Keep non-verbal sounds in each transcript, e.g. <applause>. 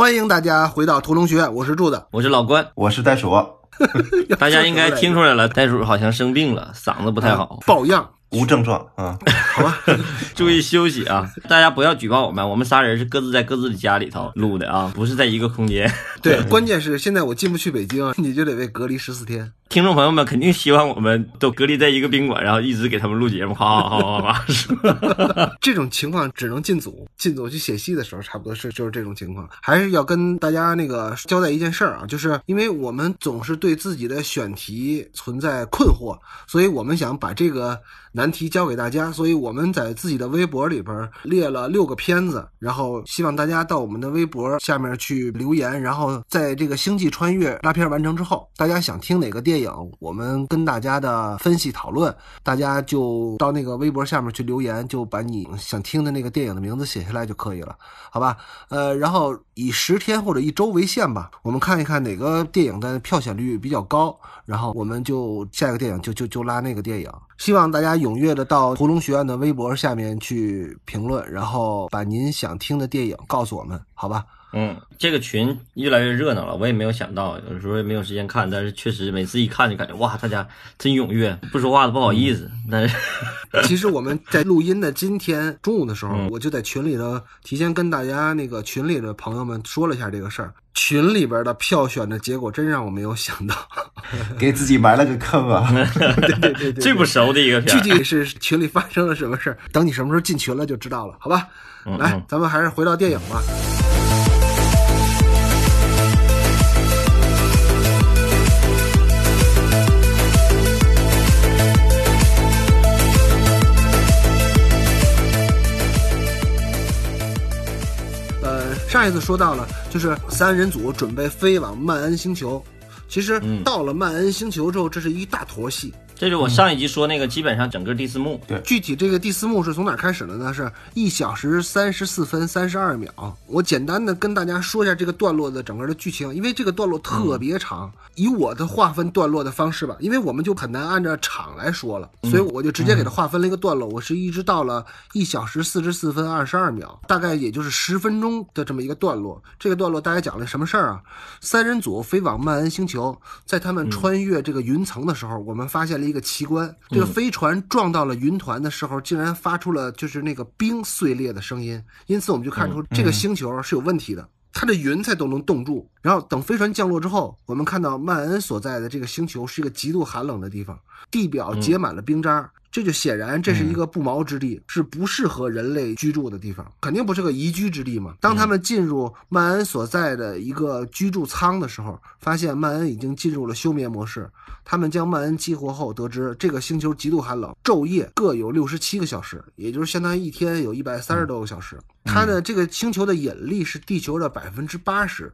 欢迎大家回到屠龙学院，我是柱子，我是老关，我是袋鼠。<laughs> 大家应该听出来了，袋鼠好像生病了，嗓子不太好，抱恙。无症状啊，好吧，<laughs> 注意休息啊！大家不要举报我们，我们仨人是各自在各自的家里头录的啊，不是在一个空间。<laughs> 对，关键是现在我进不去北京，你就得被隔离十四天。听众朋友们肯定希望我们都隔离在一个宾馆，然后一直给他们录节目，好好好好好。<laughs> 这种情况只能进组，进组去写戏的时候，差不多是就是这种情况。还是要跟大家那个交代一件事儿啊，就是因为我们总是对自己的选题存在困惑，所以我们想把这个难题交给大家，所以我们在自己的微博里边列了六个片子，然后希望大家到我们的微博下面去留言，然后在这个星际穿越拉片完成之后，大家想听哪个电影？我们跟大家的分析讨论，大家就到那个微博下面去留言，就把你想听的那个电影的名字写下来就可以了，好吧？呃，然后以十天或者一周为限吧，我们看一看哪个电影的票选率比较高，然后我们就下一个电影就就就拉那个电影。希望大家踊跃的到屠龙学院的微博下面去评论，然后把您想听的电影告诉我们，好吧？嗯，这个群越来越热闹了，我也没有想到，有时候也没有时间看，但是确实每次一看就感觉哇，大家真踊跃，不说话都不好意思。但是，<laughs> 其实我们在录音的今天中午的时候，我就在群里头提前跟大家那个群里的朋友们说了一下这个事儿。群里边的票选的结果真让我没有想到，<laughs> 给自己埋了个坑啊！<laughs> 对对对，最不熟的一个具体是群里发生了什么事儿，等你什么时候进群了就知道了，好吧？来，咱们还是回到电影吧。上一次说到了，就是三人组准备飞往曼恩星球。其实到了曼恩星球之后，这是一大坨戏。这是我上一集说那个，基本上整个第四幕。对，具体这个第四幕是从哪开始的呢？是一小时三十四分三十二秒。我简单的跟大家说一下这个段落的整个的剧情，因为这个段落特别长。以我的划分段落的方式吧，因为我们就很难按照场来说了，所以我就直接给它划分了一个段落。我是一直到了一小时四十四分二十二秒，大概也就是十分钟的这么一个段落。这个段落大概讲了什么事儿啊？三人组飞往曼恩星球，在他们穿越这个云层的时候，我们发现了一个奇观：这个飞船撞到了云团的时候，竟然发出了就是那个冰碎裂的声音。因此，我们就看出这个星球是有问题的。它的云彩都能冻住，然后等飞船降落之后，我们看到曼恩所在的这个星球是一个极度寒冷的地方，地表结满了冰渣，这就显然这是一个不毛之地，是不适合人类居住的地方，肯定不是个宜居之地嘛。当他们进入曼恩所在的一个居住舱的时候，发现曼恩已经进入了休眠模式。他们将曼恩激活后，得知这个星球极度寒冷，昼夜各有六十七个小时，也就是相当于一天有一百三十多个小时。它的这个星球的引力是地球的百分之八十，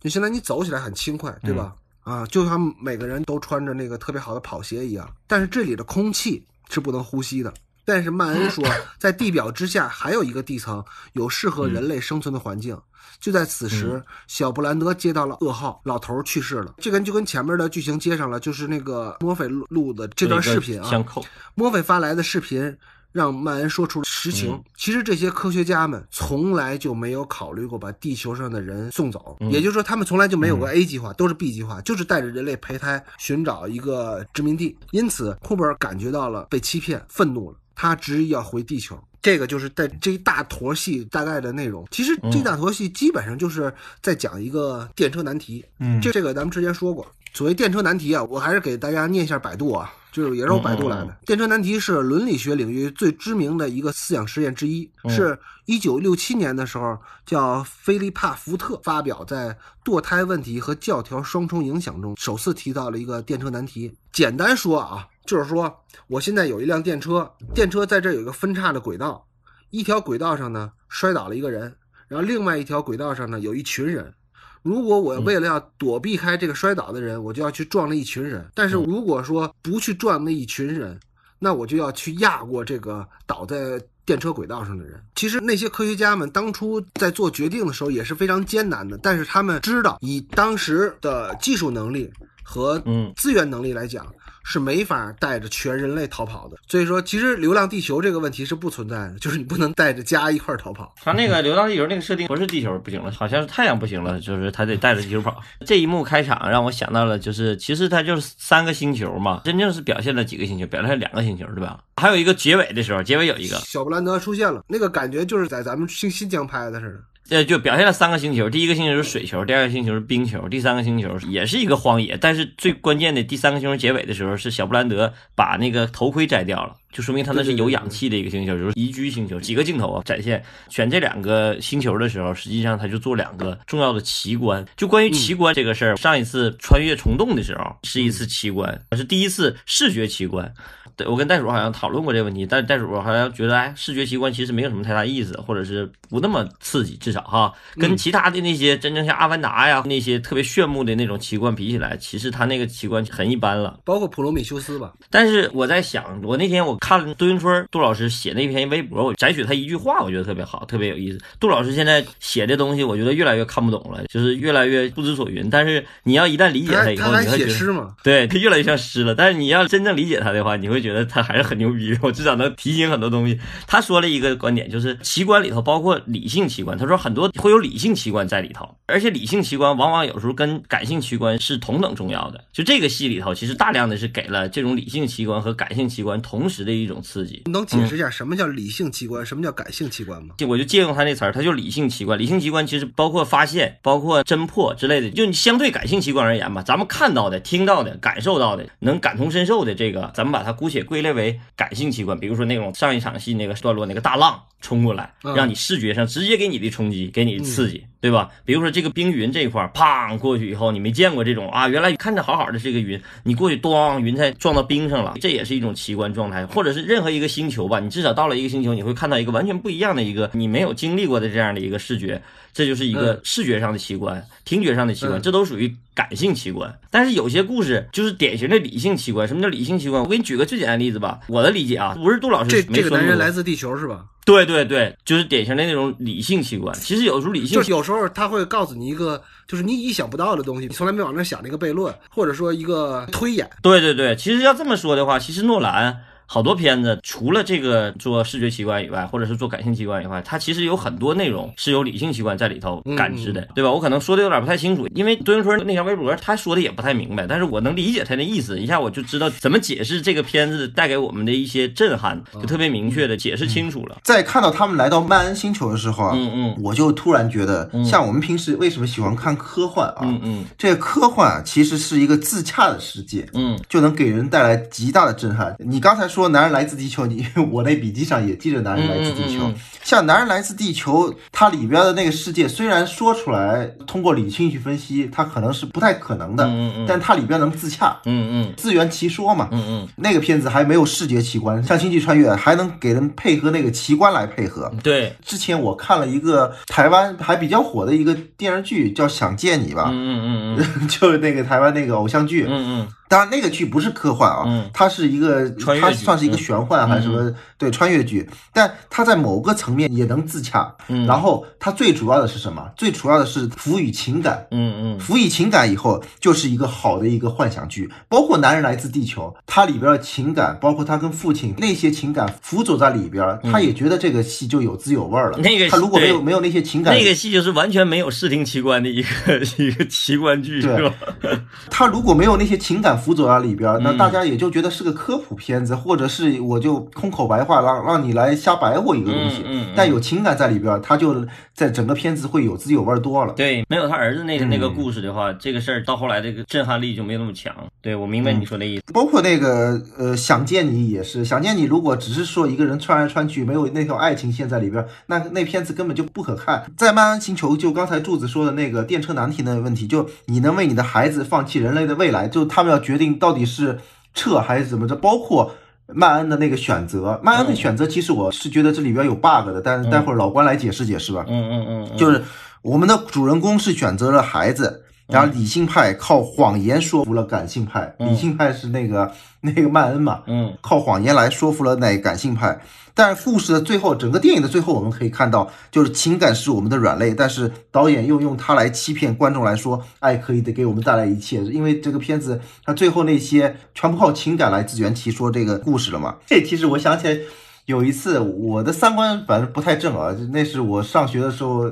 就相当于你走起来很轻快，对吧？啊，就像每个人都穿着那个特别好的跑鞋一样。但是这里的空气是不能呼吸的。但是曼恩说，在地表之下还有一个地层，有适合人类生存的环境。就在此时，小布兰德接到了噩耗，老头去世了。这跟就跟前面的剧情接上了，就是那个墨菲录的这段视频啊。相扣。墨菲发来的视频让曼恩说出了实情。其实这些科学家们从来就没有考虑过把地球上的人送走，也就是说，他们从来就没有过 A 计划，都是 B 计划，就是带着人类胚胎寻找一个殖民地。因此，库珀感觉到了被欺骗，愤怒了，他执意要回地球。这个就是在这一大坨戏大概的内容。其实这大坨戏基本上就是在讲一个电车难题。嗯，这这个咱们之前说过。所谓电车难题啊，我还是给大家念一下百度啊，就是也是我百度来的。电车难题是伦理学领域最知名的一个思想实验之一，是一九六七年的时候，叫菲利帕福特发表在《堕胎问题和教条双重影响》中，首次提到了一个电车难题。简单说啊。就是说，我现在有一辆电车，电车在这有一个分叉的轨道，一条轨道上呢摔倒了一个人，然后另外一条轨道上呢有一群人。如果我为了要躲避开这个摔倒的人，我就要去撞那一群人。但是如果说不去撞那一群人，那我就要去压过这个倒在电车轨道上的人。其实那些科学家们当初在做决定的时候也是非常艰难的，但是他们知道以当时的技术能力。和嗯资源能力来讲，是没法带着全人类逃跑的。所以说，其实《流浪地球》这个问题是不存在的，就是你不能带着家一块儿逃跑。他那个《流浪地球》那个设定不是地球不行了，好像是太阳不行了，就是他得带着地球跑。这一幕开场让我想到了，就是其实它就是三个星球嘛，真正是表现了几个星球，表现了两个星球，对吧？还有一个结尾的时候，结尾有一个，小布兰德出现了，那个感觉就是在咱们新新疆拍的似的。这，就表现了三个星球，第一个星球是水球，第二个星球是冰球，第三个星球也是一个荒野。但是最关键的第三个星球结尾的时候，是小布兰德把那个头盔摘掉了，就说明它那是有氧气的一个星球，就是宜居星球。几个镜头啊，展现选这两个星球的时候，实际上他就做两个重要的奇观。就关于奇观这个事儿，上一次穿越虫洞的时候是一次奇观，是第一次视觉奇观。对，我跟袋鼠好像讨论过这个问题，但袋鼠好像觉得，哎，视觉奇观其实没有什么太大意思，或者是不那么刺激，至少哈，跟其他的那些真正像阿凡达呀那些特别炫目的那种奇观比起来，其实它那个奇观很一般了。包括普罗米修斯吧，但是我在想，我那天我看了杜云春杜老师写那篇微博，我摘取他一句话，我觉得特别好，特别有意思。杜老师现在写的东西，我觉得越来越看不懂了，就是越来越不知所云。但是你要一旦理解他他以后，你会觉得。写诗嘛？对，他越来越像诗了。但是你要真正理解他的话，你会觉得他还是很牛逼的。我至少能提醒很多东西。他说了一个观点，就是奇观里头包括理性奇观。他说很多会有理性奇观在里头，而且理性奇观往往有时候跟感性奇观是同等重要的。就这个戏里头，其实大量的是给了这种理性奇观和感性奇观同时的一种刺激。你能解释一下什么叫理性器官，什么叫感性器官吗？我就借用他那词儿，它就理性器官。理性器官其实包括发现、包括侦破之类的，就你相对感性器官而言吧，咱们看到的、听到的、感受到的、能感同身受的这个，咱们把它姑且归类为感性器官。比如说那种上一场戏那个段落，那个大浪冲过来，嗯让你视觉上直接给你的冲击，给你的刺激，对吧？比如说这个冰云这一块儿，砰过去以后，你没见过这种啊，原来看着好好的这个云，你过去咣，云彩撞到冰上了，这也是一种奇观状态。或者是任何一个星球吧，你至少到了一个星球，你会看到一个完全不一样的一个你没有经历过的这样的一个视觉，这就是一个视觉上的奇观，听觉上的奇观，嗯这都属于感性奇观。但是有些故事就是典型的理性奇观。什么叫理性奇观？我给你举个最简单的例子吧，我的理解啊，不是杜老师这这个男人来自地球是吧？对对对，就是典型的那种理性奇观。其实有时候理性就是有时候他会告诉你一个，就是你意想不到的东西，你从来没往那想的一个悖论，或者说一个推演。对对对，其实要这么说的话，其实诺兰好多片子除了这个做视觉奇观以外，或者是做感性奇观以外，它其实有很多内容是有理性奇观在里头感知的，对吧？我可能说的有点不太清楚，因为杜云春那条微博他说的也不太明白，但是我能理解他的意思，一下我就知道怎么解释这个片子带给我们的一些震撼，就特别明确的解释清楚了。在看到他们来到曼恩星球的时候啊，嗯嗯我就突然觉得，像我们平时为什么喜欢看科幻啊？嗯嗯这个科幻啊其实是一个自洽的世界，嗯就能给人带来极大的震撼。你刚才说《男人来自地球》，你 <laughs> 我那笔记上也记着《男人来自地球》嗯嗯嗯嗯。像《男人来自地球》，它里边的那个世界虽然说出来通过理性去分析，它可能是不太可能的，嗯嗯嗯。但它里边能自洽，嗯嗯。自圆其说嘛。嗯嗯，那个片子还没有视觉奇观，像《星际穿越》还能给人配合那个奇观来配合。对，之前我看了一个台湾还比较火的一个电视剧，叫《想见你》吧，嗯嗯嗯嗯。<laughs> 就是那个台湾那个偶像剧。嗯嗯。当然，那个剧不是科幻啊，嗯。它是一个，穿越剧。它算是一个玄幻还是什么？嗯对，穿越剧，但它在某个层面也能自洽。嗯然后它最主要的是什么？最主要的是赋予情感。嗯嗯赋予情感以后，就是一个好的一个幻想剧。包括《男人来自地球》，它里边的情感，包括他跟父亲那些情感辅佐在里边，他也觉得这个戏就有滋有味儿了。嗯那个他如果没有没有那些情感，那个戏就是完全没有视听奇观的一个一个奇观剧，对吧？<laughs> 他如果没有那些情感辅佐在里边，嗯那大家也就觉得是个科普片子，或者是我就空口白话让让你来瞎白活一个东西。嗯嗯嗯但有情感在里边，他就在整个片子会有滋有味多了。对，没有他儿子那个那嗯个故事的话，这个事儿到后来这个震撼力就没有那么强。对我明白你说的意思。包括那个呃，想见你也是，想见你如果只是说一个人穿来穿去，没有那条爱情线在里边，那那片子根本就不可看。在漫安星球，就刚才柱子说的那个电车难题那个问题，就你能为你的孩子放弃人类的未来，就他们要决定到底是撤还是怎么着，包括。曼恩的那个选择，曼恩的选择，其实我是觉得这里边有 bug 的，但是待会儿老关来解释解释吧。嗯嗯嗯嗯，就是我们的主人公是选择了孩子，然后理性派靠谎言说服了感性派，嗯。理性派是那个那个曼恩嘛，嗯靠谎言来说服了那感性派。但是故事的最后，整个电影的最后，我们可以看到，就是情感是我们的软肋，但是导演又用它来欺骗观众来说，爱可以的给我们带来一切。因为这个片子，它最后那些全部靠情感来自圆其说这个故事了嘛。这其实我想起来。有一次，我的三观反正不太正啊，那是我上学的时候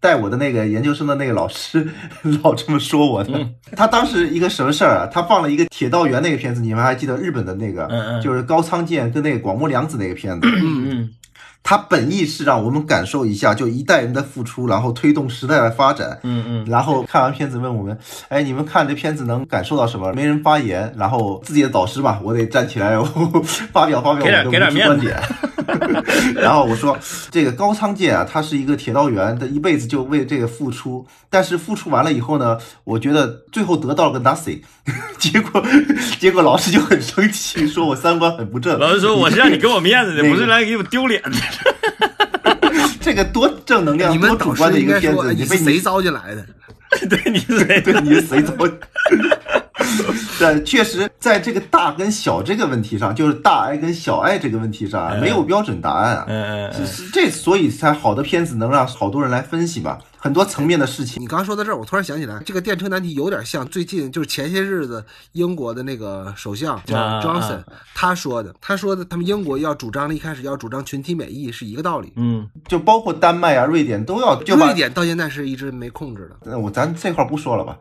带我的那个研究生的那个老师 <laughs> 老这么说我的。他当时一个什么事儿啊？他放了一个铁道员那个片子，你们还记得日本的那个，嗯嗯就是高仓健跟那个广末凉子那个片子。嗯他本意是让我们感受一下，就一代人的付出，然后推动时代的发展。嗯嗯然后看完片子问我们，哎，你们看这片子能感受到什么？没人发言，然后自己的导师嘛，我得站起来 <laughs> 发表发表给点我的给点面子无知观点。<laughs> <laughs> 然后我说，这个高仓健啊，他是一个铁道员，他一辈子就为这个付出，但是付出完了以后呢，我觉得最后得到了个 nothing，结果结果老师就很生气，说我三观很不正。老师说我是让你给我面子的，不是来给我丢脸的。<laughs> 这个多正能量、你们导多主观的一个片子，哎你被谁招进来的？<laughs> 对，你是谁？对，你是谁招？<laughs> 对，确实，在这个大跟小这个问题上，就是大爱跟小爱这个问题上没有标准答案啊。嗯嗯这，所以才好的片子能让好多人来分析嘛，很多层面的事情。你刚说到这儿，我突然想起来，这个电车难题有点像最近就是前些日子英国的那个首相叫啊 Johnson，、他说的，他说的他们英国要主张的一开始要主张群体免疫是一个道理。嗯，就包括丹麦啊、瑞典都要就瑞。典到现在是一直没控制的。那我咱这块儿不说了吧，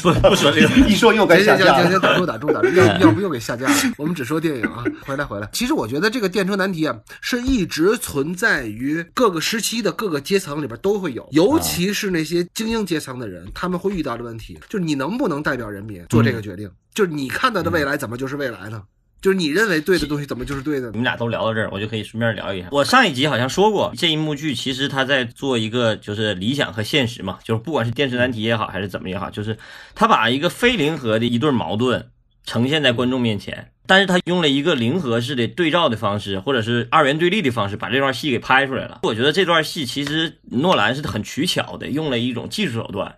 不不说这个。<laughs> 一说又该下架了。行行行，打住打住打住，要要不又给下架了。我们只说电影啊，回来回来。其实我觉得这个电车难题啊，是一直存在于各个时期的各个阶层里边都会有，尤其是那些精英阶层的人，他们会遇到的问题，就是你能不能代表人民做这个决定？就是你看到的未来怎么就是未来呢？就是你认为对的东西怎么就是对的？你们俩都聊到这儿，我就可以顺便聊一下。我上一集好像说过，这一幕剧其实他在做一个就是理想和现实嘛，就是不管是电视难题也好，还是怎么也好，就是他把一个非零和的一对矛盾呈现在观众面前，但是他用了一个零和式的对照的方式，或者是二元对立的方式，把这段戏给拍出来了。我觉得这段戏其实诺兰是很取巧的，用了一种技术手段，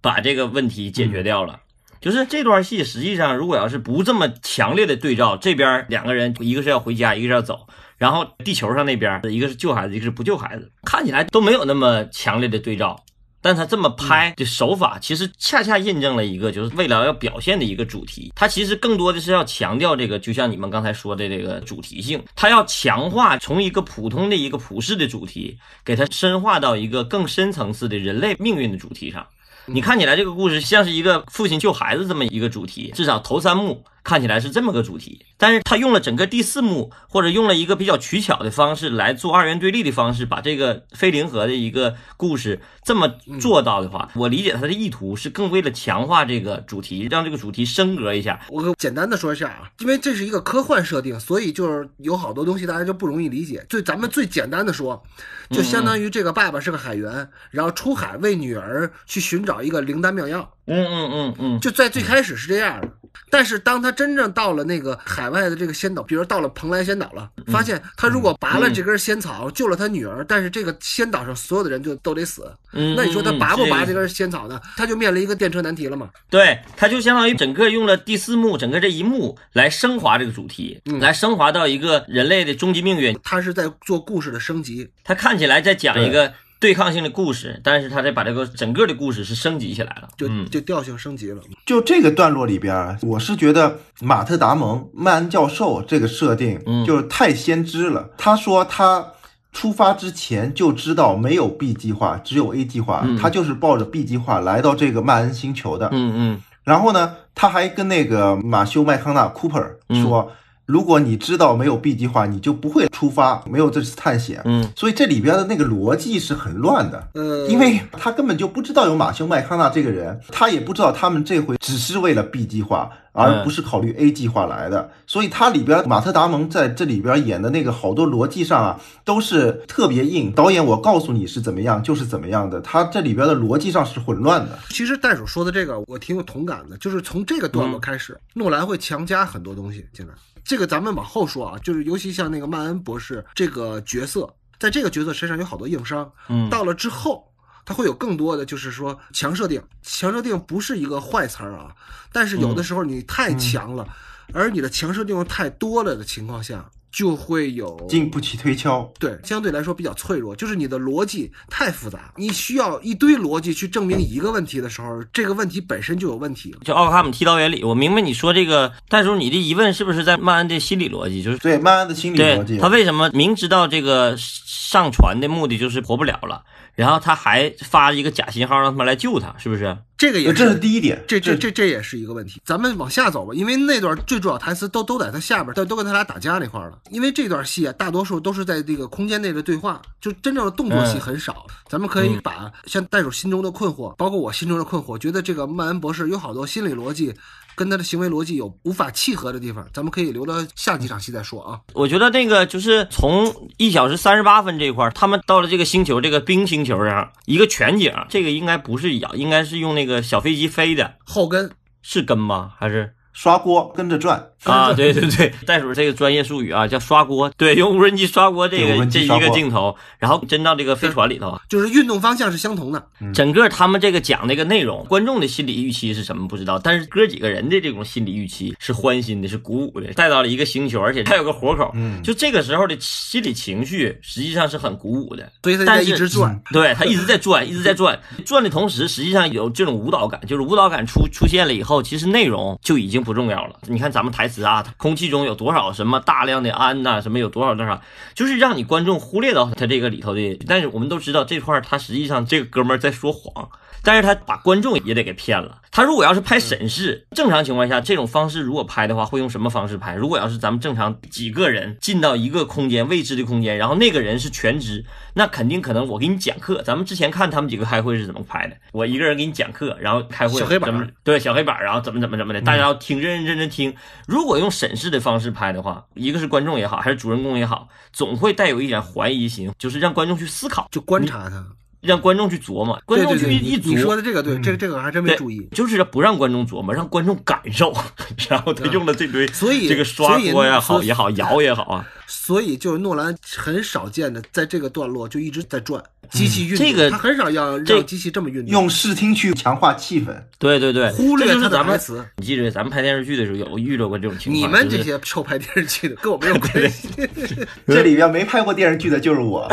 把这个问题解决掉了。就是这段戏，实际上如果要是不这么强烈的对照，这边两个人一个是要回家，一个是要走，然后地球上那边一个是救孩子，一个是不救孩子，看起来都没有那么强烈的对照。但他这么拍的手法，其实恰恰印证了一个，就是未来要表现的一个主题。它其实更多的是要强调这个，就像你们刚才说的这个主题性，它要强化从一个普通的一个普世的主题，给它深化到一个更深层次的人类命运的主题上。你看起来这个故事像是一个父亲救孩子这么一个主题，至少头三幕看起来是这么个主题，但是他用了整个第四幕，或者用了一个比较取巧的方式来做二元对立的方式，把这个非零和的一个故事这么做到的话，我理解他的意图是更为了强化这个主题，让这个主题升格一下。我简单的说一下啊，因为这是一个科幻设定，所以就是有好多东西大家就不容易理解。最咱们最简单的说，就相当于这个爸爸是个海员，然后出海为女儿去寻找一个灵丹妙药，嗯嗯嗯嗯，就在最开始是这样的。但是当他真正到了那个海外的这个仙岛，比如到了蓬莱仙岛了，发现他如果拔了这根仙草，救了他女儿，但是这个仙岛上所有的人就都得死。嗯那你说他拔不拔这这个根仙草呢？他就面临一个电车难题了嘛？对，他就相当于整个用了第四幕，整个这一幕来升华这个主题，来升华到一个人类的终极命运。他是在做故事的升级。他看起来在讲一个对抗性的故事，但是他得把这个整个的故事是升级起来了。就嗯就调性升级了。就这个段落里边，我是觉得马特·达蒙、曼恩教授这个设定嗯就是太先知了。他说他出发之前就知道没有 B 计划，只有 A 计划，嗯他就是抱着 B 计划来到这个曼恩星球的。嗯嗯然后呢，他还跟那个马修·麦康纳 Cooper 嗯说。如果你知道没有 B 计划，你就不会出发，没有这次探险。嗯，所以这里边的那个逻辑是很乱的。嗯，因为他根本就不知道有马修麦康纳这个人，他也不知道他们这回只是为了 B 计划，而不是考虑 A 计划来的。所以他里边马特达蒙在这里边演的那个好多逻辑上啊，都是特别硬。导演我告诉你是怎么样就是怎么样的，他这里边的逻辑上是混乱的。其实袋鼠说的这个我挺有同感的，就是从这个段落开始，诺兰会强加很多东西进来。这个咱们往后说啊，就是尤其像那个曼恩博士这个角色，在这个角色身上有好多硬伤。嗯到了之后，他会有更多的就是说强设定。强设定不是一个坏词儿啊，但是有的时候你太强了，而你的强设定又太多了的情况下，就会有经不起推敲。对，相对来说比较脆弱，就是你的逻辑太复杂，你需要一堆逻辑去证明一个问题的时候，这个问题本身就有问题了。就奥克汉姆剃刀原理，我明白你说这个，但是你的疑问是不是在曼恩的心理逻辑？就是对曼恩的心理逻辑，他为什么明知道这个上传的目的就是活不了了，然后他还发一个假信号让他们来救他，是不是？这个也呃这是第一点。这这这这也是一个问题。咱们往下走吧，因为那段最主要台词都都在他下边，但都跟他俩打架那块了。因为这段戏啊，大多数都是在这个空间内的对话，就真正的动作戏很少。咱们可以把像袋鼠心中的困惑，包括我心中的困惑，觉得这个曼恩博士有好多心理逻辑跟他的行为逻辑有无法契合的地方，咱们可以留到下几场戏再说啊。我觉得那个就是从一小时三十八分这一块儿，他们到了这个星球，这个冰星球上，一个全景，这个应该不是咬，应该是用那个小飞机飞的，后跟是跟吗？还是刷锅跟着转，<laughs> 啊？对对对，袋鼠这个专业术语啊，叫刷锅，对，用无人机刷锅这个这一个镜头，然后真到这个飞船里头，就是运动方向是相同的。整个他们这个讲这个内容，观众的心理预期是什么不知道，但是哥几个人的这种心理预期是欢欣的，是鼓舞的，带到了一个星球，而且还有个活口，嗯就这个时候的心理情绪实际上是很鼓舞的。所以他一直转，对他一直在转，一直在转，转的同时，实际上有这种舞蹈感，就是舞蹈感出出现了以后，其实内容就已经不重要了。你看咱们台词啊，空气中有多少什么大量的氨呐、什么有多少多少，就是让你观众忽略到他这个里头的。但是我们都知道这块儿他实际上这个哥们儿在说谎。但是他把观众也得给骗了。他如果要是拍审视，正常情况下这种方式如果拍的话，会用什么方式拍？如果要是咱们正常几个人进到一个空间未知的空间，然后那个人是全知，那肯定可能我给你讲课。咱们之前看他们几个开会是怎么拍的，我一个人给你讲课，然后开会小黑板对小黑板，然后怎么怎么怎么的，大家要听认认真真听。如果用审视的方式拍的话，一个是观众也好，还是主人公也好，总会带有一点怀疑心，就是让观众去思考，就观察他。让观众去琢磨，观众去一你你说琢。的这个对，这个这个还真没注意。就是不让观众琢磨，让观众感受，<laughs> 然后他用了这堆，所以这个刷锅也好也好，摇也好啊，所以就是诺兰很少见的，在这个段落就一直在转机器运动，这个他很少要让机器这么运动，用视听去强化气氛。对对对，忽略他的这咱们台词。你记着，咱们拍电视剧的时候有遇到过这种情况。你们这些臭拍电视剧的跟我没有关系，<laughs> 这里边没拍过电视剧的就是我，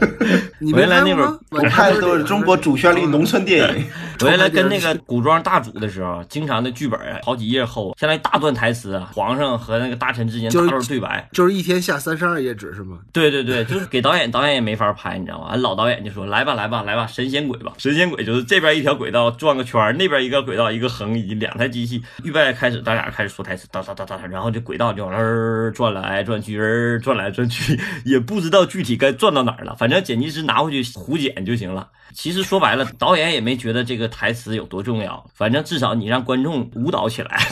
<laughs> 你没原来那会儿拍吗？我拍的都是中国主旋律农村电影。我原来跟那个 <laughs> 古装大主的时候，经常的剧本啊，好几页厚，相当于大段台词啊，皇上和那个大臣之间就是大段对白。就是一天下三十二页纸是吗？对对对，<laughs> 就是给导演，导演也没法拍，你知道吗？老导演就说：“来吧，来吧，来吧，神仙鬼吧！<laughs> 神仙鬼就是这边一条轨道转个圈，那边一个轨道一个横移，两台机器预备开始，咱俩开始说台词，哒哒哒哒，然后这轨道就往那儿转来转去，儿转来转去，也不知道具体该转到哪儿了，反正剪辑师拿回去胡剪就行了。其实说白了，导演也没觉得这个台词有多重要，反正至少你让观众舞蹈起来，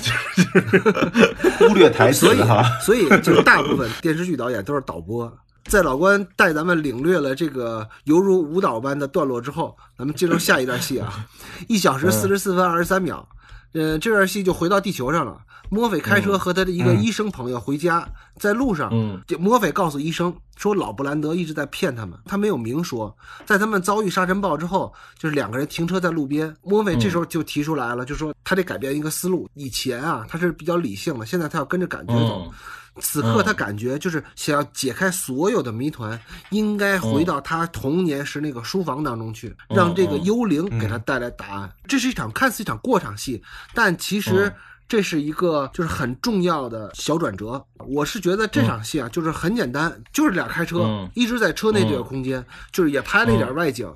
<laughs> 忽略台词所以。所以就是大部分电视剧导演都是导播。在老关带咱们领略了这个犹如舞蹈般的段落之后，咱们进入下一段戏啊，一小时四十四分二十三秒。呃，这段戏就回到地球上了。墨菲开车和他的一个医生朋友回家，在路上，嗯这墨菲告诉医生说，老布兰德一直在骗他们，他没有明说。在他们遭遇沙尘暴之后，就是两个人停车在路边，墨菲这时候就提出来了，就说他得改变一个思路。以前啊，他是比较理性的，现在他要跟着感觉走。嗯此刻他感觉就是想要解开所有的谜团，应该回到他童年时那个书房当中去，嗯让这个幽灵给他带来答案。这是一场看似一场过场戏，但其实嗯这是一个就是很重要的小转折。我是觉得这场戏啊，就是很简单，就是俩开车嗯一直在车内这个空间，就是也拍了一点外景。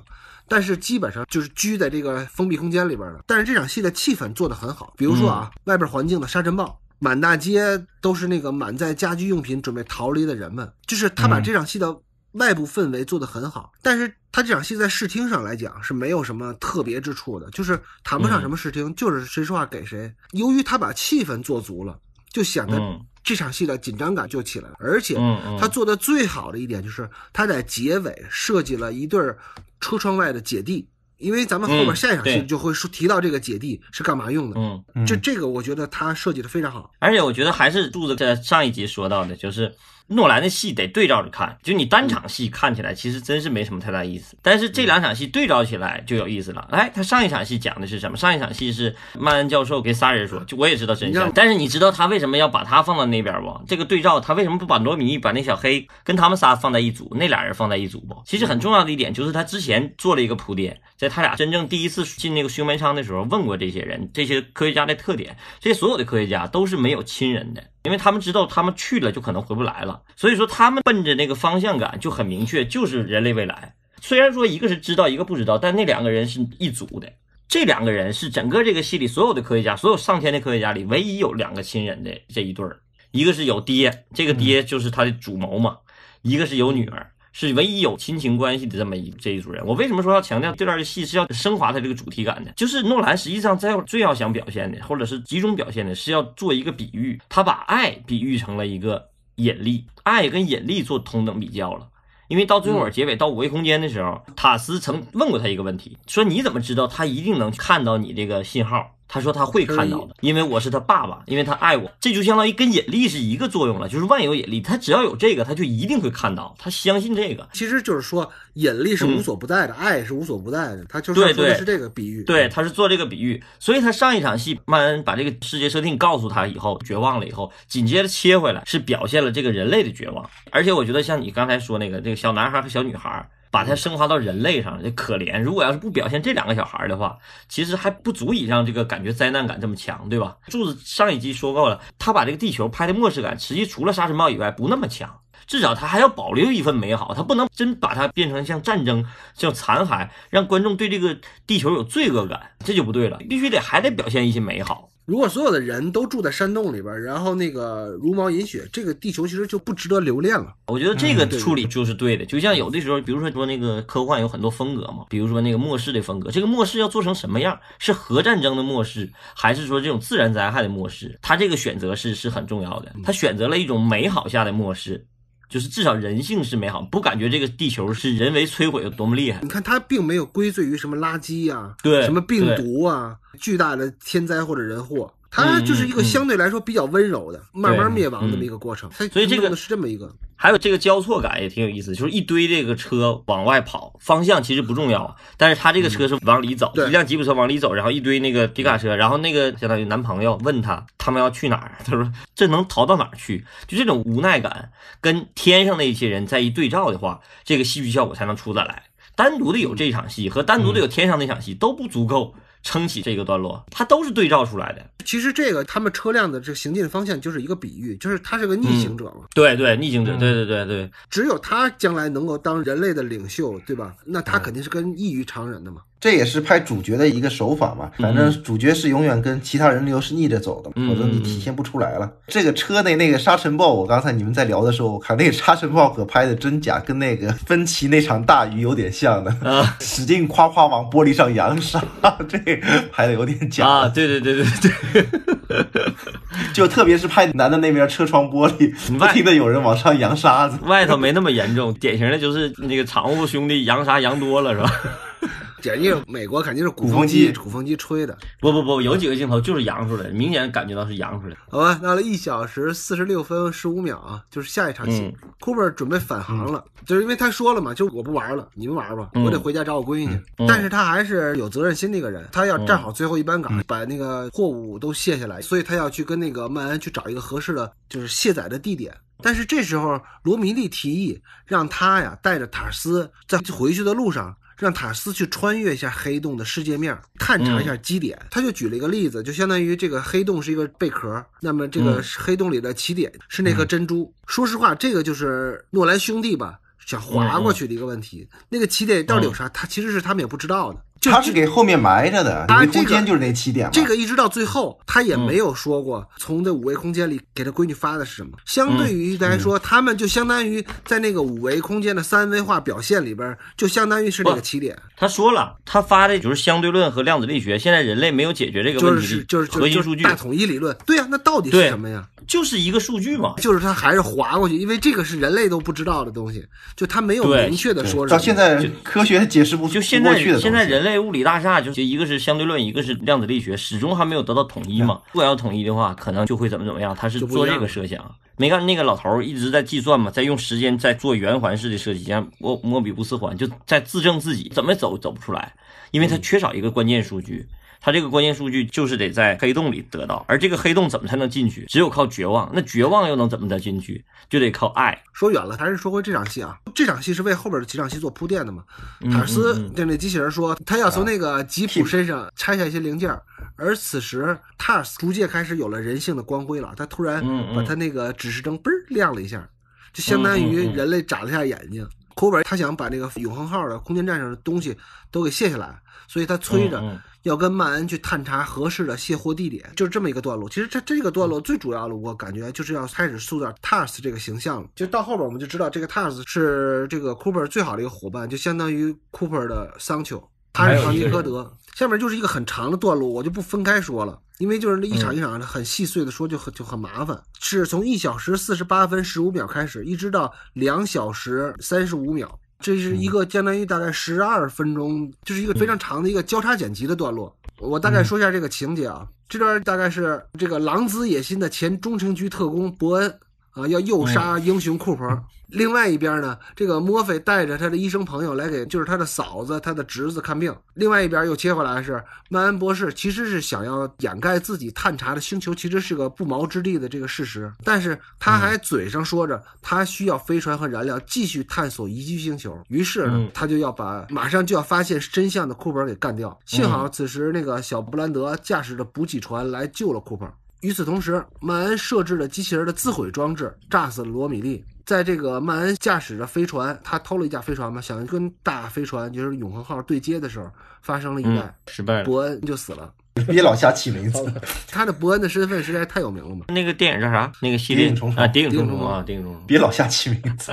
但是基本上就是居在这个封闭空间里边的。但是这场戏的气氛做得很好，比如说啊，外边环境的沙尘暴，满大街都是那个满载家居用品准备逃离的人们，就是他把这场戏的外部氛围做得很好。但是他这场戏在视听上来讲是没有什么特别之处的，就是谈不上什么视听，就是谁说话给谁。由于他把气氛做足了，就显得嗯这场戏的紧张感就起来了，而且他做的最好的一点就是他在结尾设计了一对儿车窗外的姐弟，因为咱们后边嗯下一场戏就会说提到这个姐弟是干嘛用的。嗯，就这这个我觉得他设计的非常好。而且我觉得还是柱子在上一集说到的，就是诺兰的戏得对照着看，就你单场戏看起来其实真是没什么太大意思，但是这两场戏对照起来就有意思了。哎，他上一场戏讲的是什么？上一场戏是曼恩教授给仨人说，就我也知道真，相但是你知道他为什么要把他放到那边不？这个对照他为什么不把罗米把那小黑跟他们仨放在一组，那俩人放在一组不？其实很重要的一点就是他之前做了一个铺垫，在他俩真正第一次进那个休眠舱的时候，问过这些人这些科学家的特点，这些所有的科学家都是没有亲人的。因为他们知道他们去了就可能回不来了，所以说他们奔着那个方向感就很明确，就是人类未来。虽然说一个是知道，一个不知道，但那两个人是一组的。这两个人是整个这个戏里所有的科学家，所有上天的科学家里唯一有两个亲人的这一对儿，一个是有爹，这个爹就是他的主谋嘛，一个是有女儿。是唯一有亲情关系的这么一这一组人。我为什么说要强调这段的戏是要升华它这个主题感呢？就是诺兰实际上在最要想表现的，或者是集中表现的，是要做一个比喻，他把爱比喻成了一个引力，爱跟引力做同等比较了。因为到最后结尾到五维空间的时候，塔斯曾问过他一个问题，说你怎么知道他一定能看到你这个信号？他说他会看到的，因为我是他爸爸，因为他爱我，这就相当于跟引力是一个作用了，就是万有引力，他只要有这个，他就一定会看到，他相信这个。其实就是说，引力是无所不在的，爱是无所不在的。他就是对对说的是这个比喻。对，他是做这个比喻，所以他上一场戏曼恩把这个世界设定告诉他以后，绝望了以后，紧接着切回来是表现了这个人类的绝望。而且我觉得像你刚才说那个这个小男孩和小女孩，把它升华到人类上了，这可怜。如果要是不表现这两个小孩的话，其实还不足以让这个感觉灾难感这么强，对吧？柱子上一集说过了，他把这个地球拍的末世感，实际除了沙尘暴以外不那么强。至少他还要保留一份美好，他不能真把它变成像战争、像残骸，让观众对这个地球有罪恶感，这就不对了。必须得还得表现一些美好。如果所有的人都住在山洞里边，然后那个茹毛饮血，这个地球其实就不值得留恋了。我觉得这个处理就是对的。就像有的时候，比如说说那个科幻有很多风格嘛，比如说那个末世的风格，这个末世要做成什么样？是核战争的末世，还是说这种自然灾害的末世？他这个选择是是很重要的。他选择了一种美好下的末世。就是至少人性是美好，不感觉这个地球是人为摧毁有多么厉害。你看，它并没有归罪于什么垃圾呀、对什么病毒啊、巨大的天灾或者人祸，它嗯就是一个嗯相对来说比较温柔的、慢慢灭亡的这么一个过程。它所以这个是这么一个，还有这个交错感也挺有意思，就是一堆这个车往外跑，方向其实不重要，但是他这个车是往里走，对一辆吉普车往里走，然后一堆那个皮卡车，然后那个相当于男朋友问他他们要去哪儿，他说这能逃到哪儿去？就这种无奈感跟天上的一些人在一对照的话，这个戏剧效果才能出得来。单独的有这场戏和单独的有天上那场戏都不足够撑起这个段落，它都是对照出来的。其实这个他们车辆的这个行进方向就是一个比喻，就是他是个逆行者嘛，对对，逆行者，对对对对，只有他将来能够当人类的领袖，对吧？那他肯定是跟异于常人的嘛。这也是拍主角的一个手法嘛，反正主角是永远跟其他人流是逆着走的，嗯否则你体现不出来了。这个车内那个沙尘暴，我刚才你们在聊的时候，我看那个沙尘暴可拍的真假，跟那个芬奇那场大雨有点像的，啊使劲夸夸往玻璃上扬沙，这拍的有点假。啊，对对对对对。就特别是拍男的那边车窗玻璃，不停的有人往上扬沙子。外头没那么严重，典型的就是那个常务兄弟扬沙扬多了是吧？简直美国肯定是鼓鼓风机，鼓风机吹的。不不不，有几个镜头就是扬出来，明显感觉到是扬出来。好吧，到了一小时四十六分十五秒啊，就是下一场戏。Cooper 准备返航了，就是因为他说了嘛，就我不玩了，你们玩吧，我得回家找我闺女去。但是他还是有责任心的一个人，他要站好最后一班岗，把那个货物都卸下来，所以他要去跟那个曼恩去找一个合适的，就是卸载的地点。但是这时候罗米利提议让他呀带着塔斯在回去的路上。让塔斯去穿越一下黑洞的世界面，探查一下基点。他就举了一个例子，就相当于这个黑洞是一个贝壳，那么这个黑洞里的起点是那颗珍珠。说实话，这个就是诺兰兄弟吧想划过去的一个问题。那个起点到底有啥？他其实是他们也不知道的。就他是给后面埋着的，他这个因为空间就是那起点嘛。这个一直到最后，他也没有说过从这五维空间里给他闺女发的是什么。相对于来说，他们就相当于在那个五维空间的三维化表现里边，就相当于是那个起点，他说了，他发的就是相对论和量子力学，现在人类没有解决这个就问题就是就是核心数据，就是大统一理论。对呀、那到底是什么呀？就是一个数据嘛。就是他还是划过去，因为这个是人类都不知道的东西，就他没有明确的说是什么。到现在科学解释不就现在现在人类类物理大厦就就一个是相对论，一个是量子力学，始终还没有得到统一嘛。如果要统一的话，可能就会怎么怎么样。他是做这个设想，没看那个老头儿一直在计算嘛，在用时间在做圆环式的设计，像莫莫比乌斯环，就在自证自己怎么走走不出来，因为他缺少一个关键数据。它这个关键数据就是得在黑洞里得到，而这个黑洞怎么才能进去？只有靠绝望。那绝望又能怎么的进去？就得靠爱。说远了，还是说回这场戏啊。这场戏是为后边的几场戏做铺垫的嘛？塔尔斯就那机器人说，他要从那个吉普身上拆下一些零件，而此时塔尔斯逐渐开始有了人性的光辉了。他突然把他那个指示灯嘣亮了一下，就相当于人类眨了一下眼睛。库本他想把那个永恒号的空间站上的东西都给卸下来，所以他催着。要跟曼恩去探查合适的卸货地点，就是这么一个段落。其实这这个段落最主要的，我感觉就是要开始塑造 Tars 这个形象了。就到后边我们就知道，这个 Tars 是这个 Cooper 最好的一个伙伴，就相当于 Cooper 的桑丘，他是唐吉诃德。下面就是一个很长的段落，我就不分开说了，因为就是那一场一场的很细碎的说，就很就很麻烦。是从一小时四十八分十五秒开始，一直到两小时三十五秒。这是一个相当于大概十二分钟，就是一个非常长的一个交叉剪辑的段落。我大概说一下这个情节啊，这段大概是这个狼子野心的前中情局特工伯恩啊，要诱杀英雄库珀。另外一边呢，这个墨菲带着他的医生朋友来给，就是他的嫂子、他的侄子看病。另外一边又切回来是曼恩博士，其实是想要掩盖自己探查的星球其实是个不毛之地的这个事实，但是他还嘴上说着他需要飞船和燃料继续探索宜居星球。于是呢，他就要把马上就要发现真相的库珀给干掉。幸好此时那个小布兰德驾驶着补给船来救了库珀。与此同时，曼恩设置了机器人的自毁装置，炸死了罗米利。在这个曼恩驾驶着飞船，他偷了一架飞船嘛，想跟大飞船就是永恒号对接的时候，发生了意外，失败了，伯恩就死了。<laughs> 别老瞎起名字，<laughs> 他的伯恩的身份实在太有名了嘛。那个电影叫啥？那个系列啊，谍影重重啊，谍影重重。别老瞎起名字，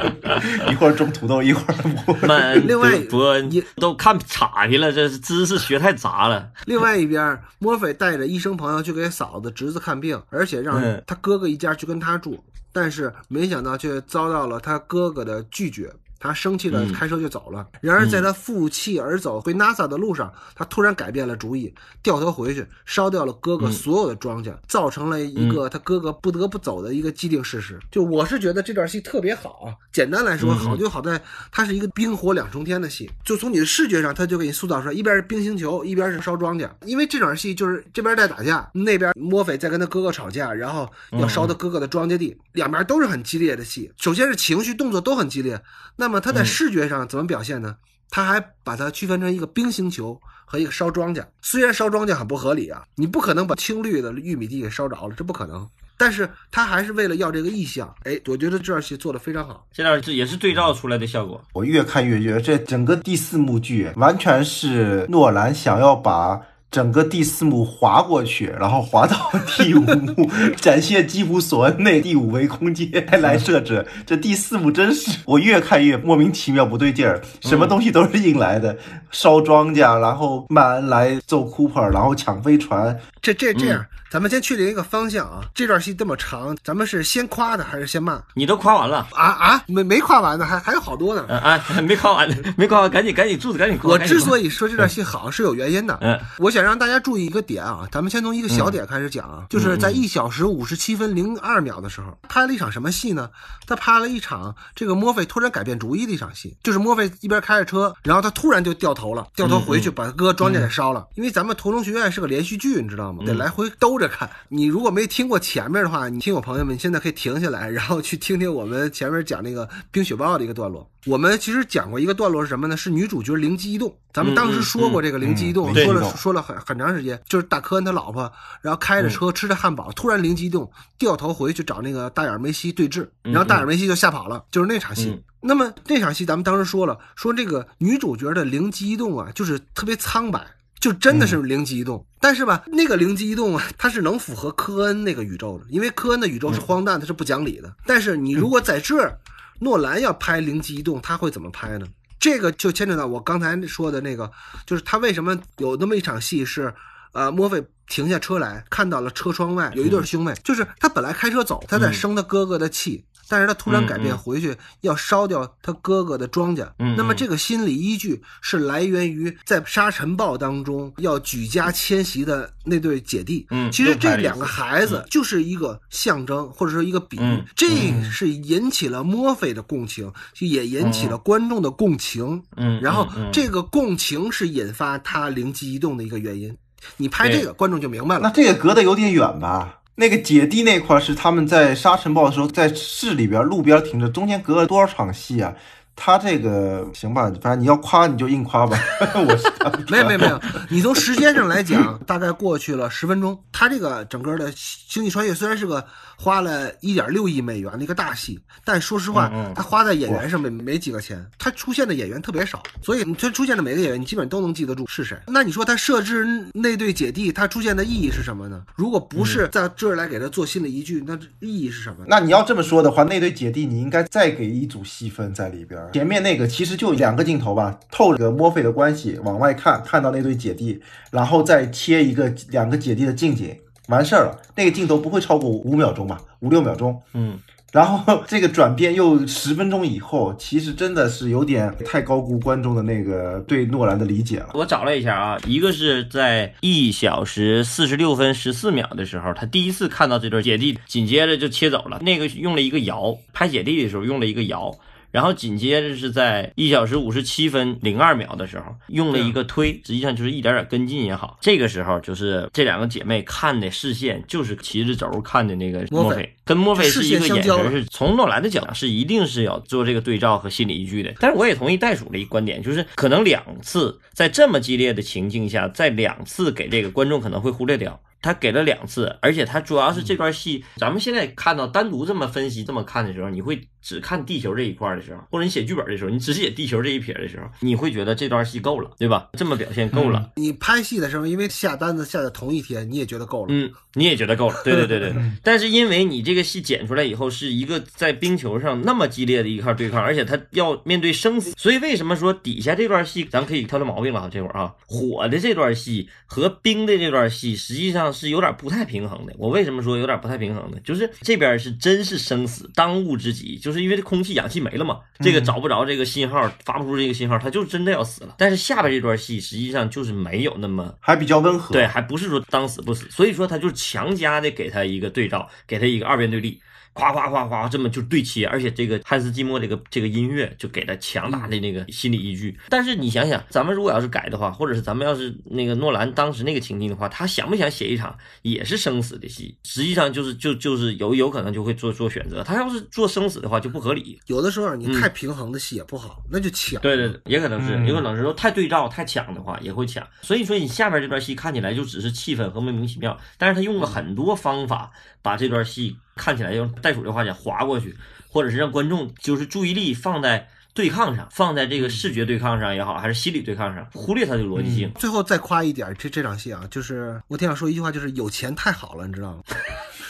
一会儿种土豆，一会儿曼恩。另外，伯恩都看岔去了，这知识学太杂了。另外一边，墨菲带着医生朋友去给嫂子侄子看病，而且让他哥哥一家去跟他住。但是没想到，却遭到了他哥哥的拒绝。他生气的开车就走了。然而，在他负气而走回 NASA 的路上，他突然改变了主意，掉头回去烧掉了哥哥所有的庄稼，造成了一个他哥哥不得不走的一个既定事实。就我是觉得这段戏特别好啊。简单来说，好就好在它是一个冰火两重天的戏。就从你的视觉上，他就给你塑造出来，一边是冰星球，一边是烧庄稼。因为这场戏就是这边在打架，那边墨菲在跟他哥哥吵架，然后要烧他哥哥的庄稼地，两边都是很激烈的戏。首先是情绪动作都很激烈。那么它在视觉上怎么表现呢？它还把它区分成一个冰星球和一个烧庄稼。虽然烧庄稼很不合理啊，你不可能把青绿的玉米地给烧着了，这不可能。但是他还是为了要这个意象，哎，我觉得这段戏做的非常好。现在这也是对照出来的效果。我越看越觉得这整个第四幕剧完全是诺兰想要把。整个第四幕滑过去，然后滑到第五幕，展现基普索恩内第五维空间来设置。<laughs> 这第四幕真是我越看越莫名其妙不对劲儿，什么东西都是硬来的，烧庄稼，然后曼恩来揍库珀，然后抢飞船。这这这样，咱们先确定一个方向啊。这段戏这么长，咱们是先夸的还是先骂？你都夸完了啊啊？没没夸完呢，还还有好多呢。啊，<laughs> 没夸完，<laughs> 没夸完，赶紧赶紧柱子赶紧夸。我之所以说这段戏好，是有原因的。嗯，我想让大家注意一个点啊，咱们先从一个小点开始讲啊，就是在一小时五十七分零二秒的时候，拍了一场什么戏呢？他拍了一场这个墨菲突然改变主意的一场戏，就是墨菲一边开着车，然后他突然就掉头了，掉头回去把他哥庄稼给烧了。因为咱们屠龙学院是个连续剧，你知道吗？得来回兜着看。你如果没听过前面的话，你听我朋友们你现在可以停下来，然后去听听我们前面讲那个冰雪暴的一个段落。我们其实讲过一个段落是什么呢？是女主角灵机一动。咱们当时说过这个灵机一动，说了说了很很长时间。就是大科恩他老婆，然后开着车吃着汉堡，突然灵机一动，掉头回去找那个大眼梅西对峙，然后大眼梅西就吓跑了。就是那场戏。那么那场戏咱们当时说了，说这个女主角的灵机一动啊，就是特别苍白。就真的是灵机一动，但是吧，那个灵机一动啊，它是能符合科恩那个宇宙的，因为科恩的宇宙是荒诞，它是不讲理的。但是你如果在这儿，诺兰要拍灵机一动，他会怎么拍呢？这个就牵扯到我刚才说的那个，就是他为什么有那么一场戏是，呃，墨菲停下车来看到了车窗外有一对兄妹，就是他本来开车走，他在生他哥哥的气。但是他突然改变回去要烧掉他哥哥的庄稼。嗯嗯那么这个心理依据是来源于在沙尘暴当中要举家迁徙的那对姐弟。嗯其实这两个孩子就是一个象征，或者说一个比喻嗯，这是引起了墨菲的共情，也引起了观众的共情。嗯，然后这个共情是引发他灵机一动的一个原因。你拍这个，观众就明白了。那这个隔得有点远吧？那个姐弟那块是他们在沙尘暴的时候在市里边路边停着，中间隔了多少场戏啊？他这个行吧，反正你要夸你就硬夸吧，<laughs> 我是没有没有没有，你从时间上来讲，大概过去了十分钟。他这个整个的星际穿越虽然是个花了一点六亿美元的一个大戏，但说实话他花在演员上面没几个钱，他出现的演员特别少，所以他出现的每个演员你基本都能记得住是谁。那你说他设置那对姐弟，他出现的意义是什么呢？如果不是在这儿来给他做心理依据，那这意义是什么？那你要这么说的话，那对姐弟你应该再给一组戏份在里边儿。前面那个其实就两个镜头吧，透着个墨菲的关系往外看，看到那对姐弟，然后再切一个两个姐弟的近景，完事儿了。那个镜头不会超过五秒钟吧，五六秒钟。嗯，然后 <laughs> 这个转变又十分钟以后，其实真的是有点太高估观众的那个对诺兰的理解了。我找了一下啊，一个是在一小时四十六分十四秒的时候，他第一次看到这对姐弟，紧接着就切走了。那个用了一个摇，拍姐弟的时候用了一个摇，然后紧接着是在一小时五十七分零二秒的时候用了一个推，实际上就是一点点跟进也好。这个时候就是这两个姐妹看的视线就是骑着轴看的那个墨菲，跟墨菲是一个眼神是从诺兰的角度是一定是要做这个对照和心理依据的。但是我也同意袋鼠的一个观点，就是可能两次在这么激烈的情境下，在两次给这个观众可能会忽略掉。他给了两次，而且他主要是这段戏，咱们现在看到单独这么分析、这么看的时候，你会只看地球这一块的时候，或者你写剧本的时候，你只写地球这一撇的时候，你会觉得这段戏够了，对吧？这么表现够了，你拍戏的时候，因为下单子下的同一天，你也觉得够了。嗯，你也觉得够了，对对对对。但是因为你这个戏剪出来以后是一个在冰球上那么激烈的一块对抗，而且他要面对生死，所以为什么说底下这段戏咱可以挑挑毛病了哈？这会儿啊，火的这段戏和冰的这段戏实际上是有点不太平衡的。我为什么说有点不太平衡呢？就是这边是真是生死当务之急，就是因为这空气氧气没了嘛，这个找不着这个信号，发不出这个信号，他就真的要死了。但是下边这段戏实际上就是没有那么还比较温和。对，还不是说当死不死，所以说他就是强加的给他一个对照，给他一个二元对立，夸夸夸夸这么就对切，而且这个汉斯季默这个这个音乐就给了强大的那个心理依据。但是你想想，咱们如果要是改的话，或者是咱们要是那个诺兰当时那个情境的话，他想不想写一场也是生死的戏？实际上就是就就是有有可能就会做做选择，他要是做生死的话就不合理。有的时候你太平衡的戏也不好，那就抢。嗯对对对，也可能是，嗯有可能是说太对照、太抢的话也会抢。所以说你下边这段戏看起来就只是气氛和莫名其妙，但是他用了很多方法把这段戏看起来用袋鼠的话讲划过去，或者是让观众就是注意力放在对抗上，放在这个视觉对抗上也好，还是心理对抗上，<laughs> 忽略它的逻辑性。最后再夸一点，这这场戏啊，就是我挺想说一句话，就是有钱太好了，你知道吗？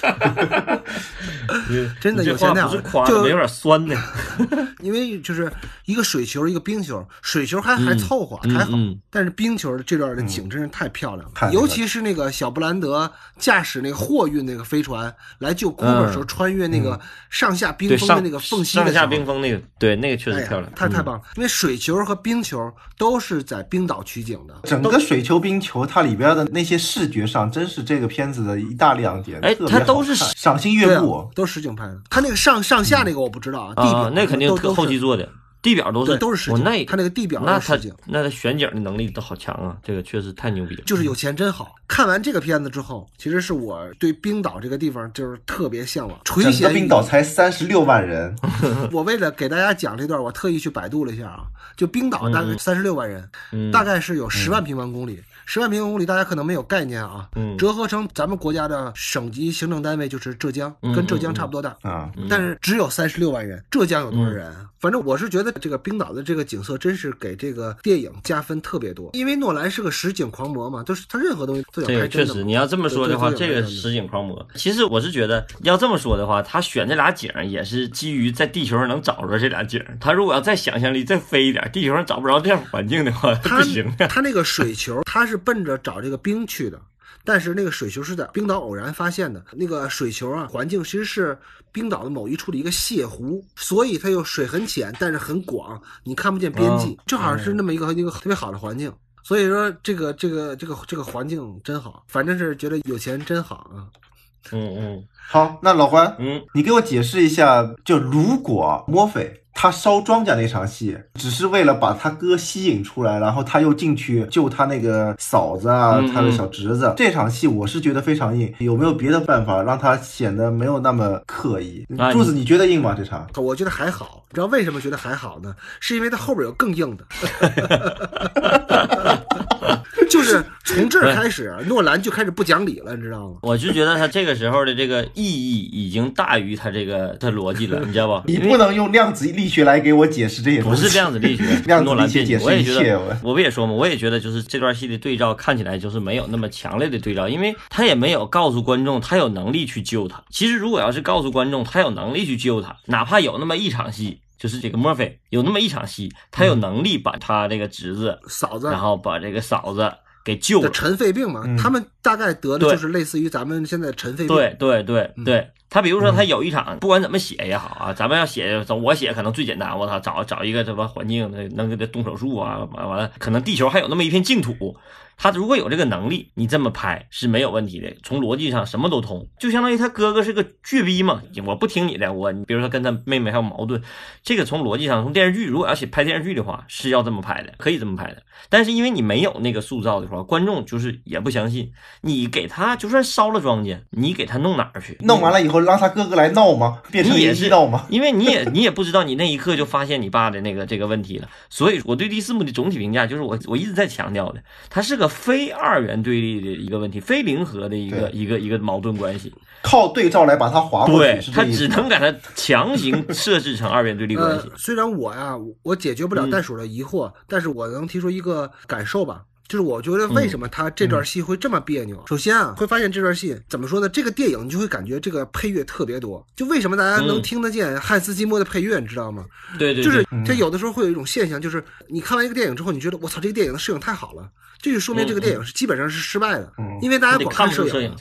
<laughs> 真的这有钱太好了话不是夸，就有点酸的。<laughs> 因为就是一个水球，一个冰球，水球还还凑合，嗯还好嗯，但是冰球这段的景真是太漂亮了，尤其是那个小布兰德驾驶那个货运那个飞船来救库珀的时候，穿越那个上下冰封的那个缝隙的上下时候冰封那个，对那个确实漂亮，太太嗯棒了！因为水球和冰球都是在冰岛取景的，整个水球、冰球，它里边的那些视觉上，真是这个片子的一大亮点。哎特别它都是赏心悦目。，都是实景拍的。他那个上上下那个我不知道啊，地啊表，那肯定后期做的，地表都是对都是实景他那个地表那实景那他选景的能力都好强啊，这个确实太牛逼了。就是有钱真好。看完这个片子之后，其实是我对冰岛这个地方就是特别向往。垂涎冰岛才三十六万人，<laughs> 我为了给大家讲这段，我特意去百度了一下啊，就冰岛大概三十六万人，嗯大概是有十万平方公里。十万平方公里大家可能没有概念啊，嗯折合成咱们国家的省级行政单位就是浙江，嗯跟浙江差不多大。啊，但是只有三十六万人，浙江有多嗯少人啊？反正我是觉得这个冰岛的这个景色真是给这个电影加分特别多，因为诺兰是个实景狂魔嘛，就是他任何东西都想这拍真的嘛。个确实，你要这么说的话，这个实景狂魔。其实我是觉得，要这么说的话，他选这俩景儿也是基于在地球上能找着这俩景儿。他如果要再想象力再飞一点，地球上找不着这样环境的话，他不行啊。他那个水球，他是奔着找这个冰去的。但是那个水球是在冰岛偶然发现的。那个水球啊，环境其实是冰岛的某一处的一个泻湖，所以它又水很浅，但是很广，你看不见边际，正好是那么一个一个特别好的环境。所以说，这个这个这个这个环境真好，反正是觉得有钱真好啊。嗯嗯好，那老关，嗯，你给我解释一下，就如果墨菲他烧庄稼那场戏，只是为了把他哥吸引出来，然后他又进去救他那个嫂子啊，嗯他的小侄子，这场戏我是觉得非常硬。有没有别的办法让他显得没有那么刻意？啊柱子，你觉得硬吗？这场？我觉得还好，你知道为什么觉得还好呢？是因为他后边有更硬的，<laughs> 就是从这儿开始，诺兰就开始不讲理了，你知道吗？我就觉得他这个时候的这个意义已经大于他这个他逻辑了，你知道不？你不能用量子力学来给我解释这些东西。不是量子力学，<laughs> 量子诺兰辩解，力学解释我也觉一切。得，我我不也说吗，我也觉得就是这段戏的对照看起来就是没有那么强烈的对照，因为他也没有告诉观众他有能力去救他。其实如果要是告诉观众他有能力去救他，哪怕有那么一场戏，就是这个墨菲有那么一场戏，他有能力把他这个侄子，嫂子然后把这个嫂子给救的了。尘肺病嘛，嗯。他们大概得的就是类似于咱们现在尘肺病。对对对对，他比如说他有一场，不管怎么写也好啊，咱们要写，我写可能最简单，我操，找找一个什么环境，能给他动手术啊，完完了，可能地球还有那么一片净土，他如果有这个能力，你这么拍是没有问题的，从逻辑上什么都通，就相当于他哥哥是个倔逼嘛，我不听你的，我你比如说跟他妹妹还有矛盾，这个从逻辑上，从电视剧如果要写拍电视剧的话，是要这么拍的，可以这么拍的，但是因为你没有那个塑造的话，观众就是也不相信，你给他就算烧了庄稼，你给他弄哪儿去？弄完了以后让他哥哥来闹吗？变成也是闹吗？因为你也你也不知道，你那一刻就发现你爸的那个这个问题了。所以我对第四幕的总体评价就是我我一直在强调的，他是个非二元对立的一个问题，非零和的一个一个一个矛盾关系。靠对照来把它划过去，对，它是这意思只能给它强行设置成二元对立关系 <laughs> 呃。，虽然我呀，我解决不了嗯袋鼠的疑惑，但是我能提出一个感受吧。就是我觉得为什么他这嗯段戏会这么别扭？首先啊，会发现这段戏怎么说呢？这个电影你就会感觉这个配乐特别多。就为什么大家能嗯听得见汉斯季默的配乐，你知道吗？对对，就是这有的时候会有一种现象，就是你看完一个电影之后，你觉得我操，这个电影的摄影太好了，这就说明这个电影是基本上是失败的，嗯因为大家光看摄摄影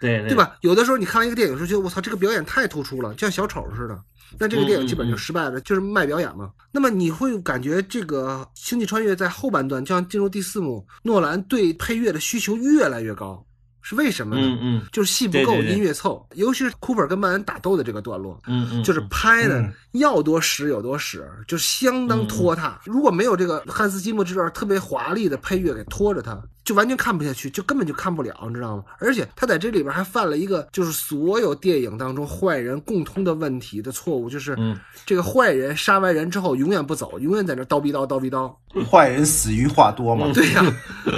对对对？吧？有的时候你看完一个电影的时候，觉得我操，这个表演太突出了，就像小丑似的。那这个电影基本就失败了，就是卖表演嘛。那么你会感觉这个《星际穿越》在后半段，就像进入第四幕，诺兰对配乐的需求越来越高，是为什么呢？嗯嗯就是戏不够，音乐凑，尤其是库珀跟曼恩打斗的这个段落，嗯嗯，就是拍的嗯要多使有多使，就相当拖沓。如果没有这个汉斯季默这段特别华丽的配乐给拖着他，就完全看不下去，就根本就看不了，你知道吗？而且他在这里边还犯了一个就是所有电影当中坏人共通的问题的错误，就是嗯这个坏人杀完人之后永远不走，永远在那叨逼叨叨逼叨。坏人死于话多嘛。对呀、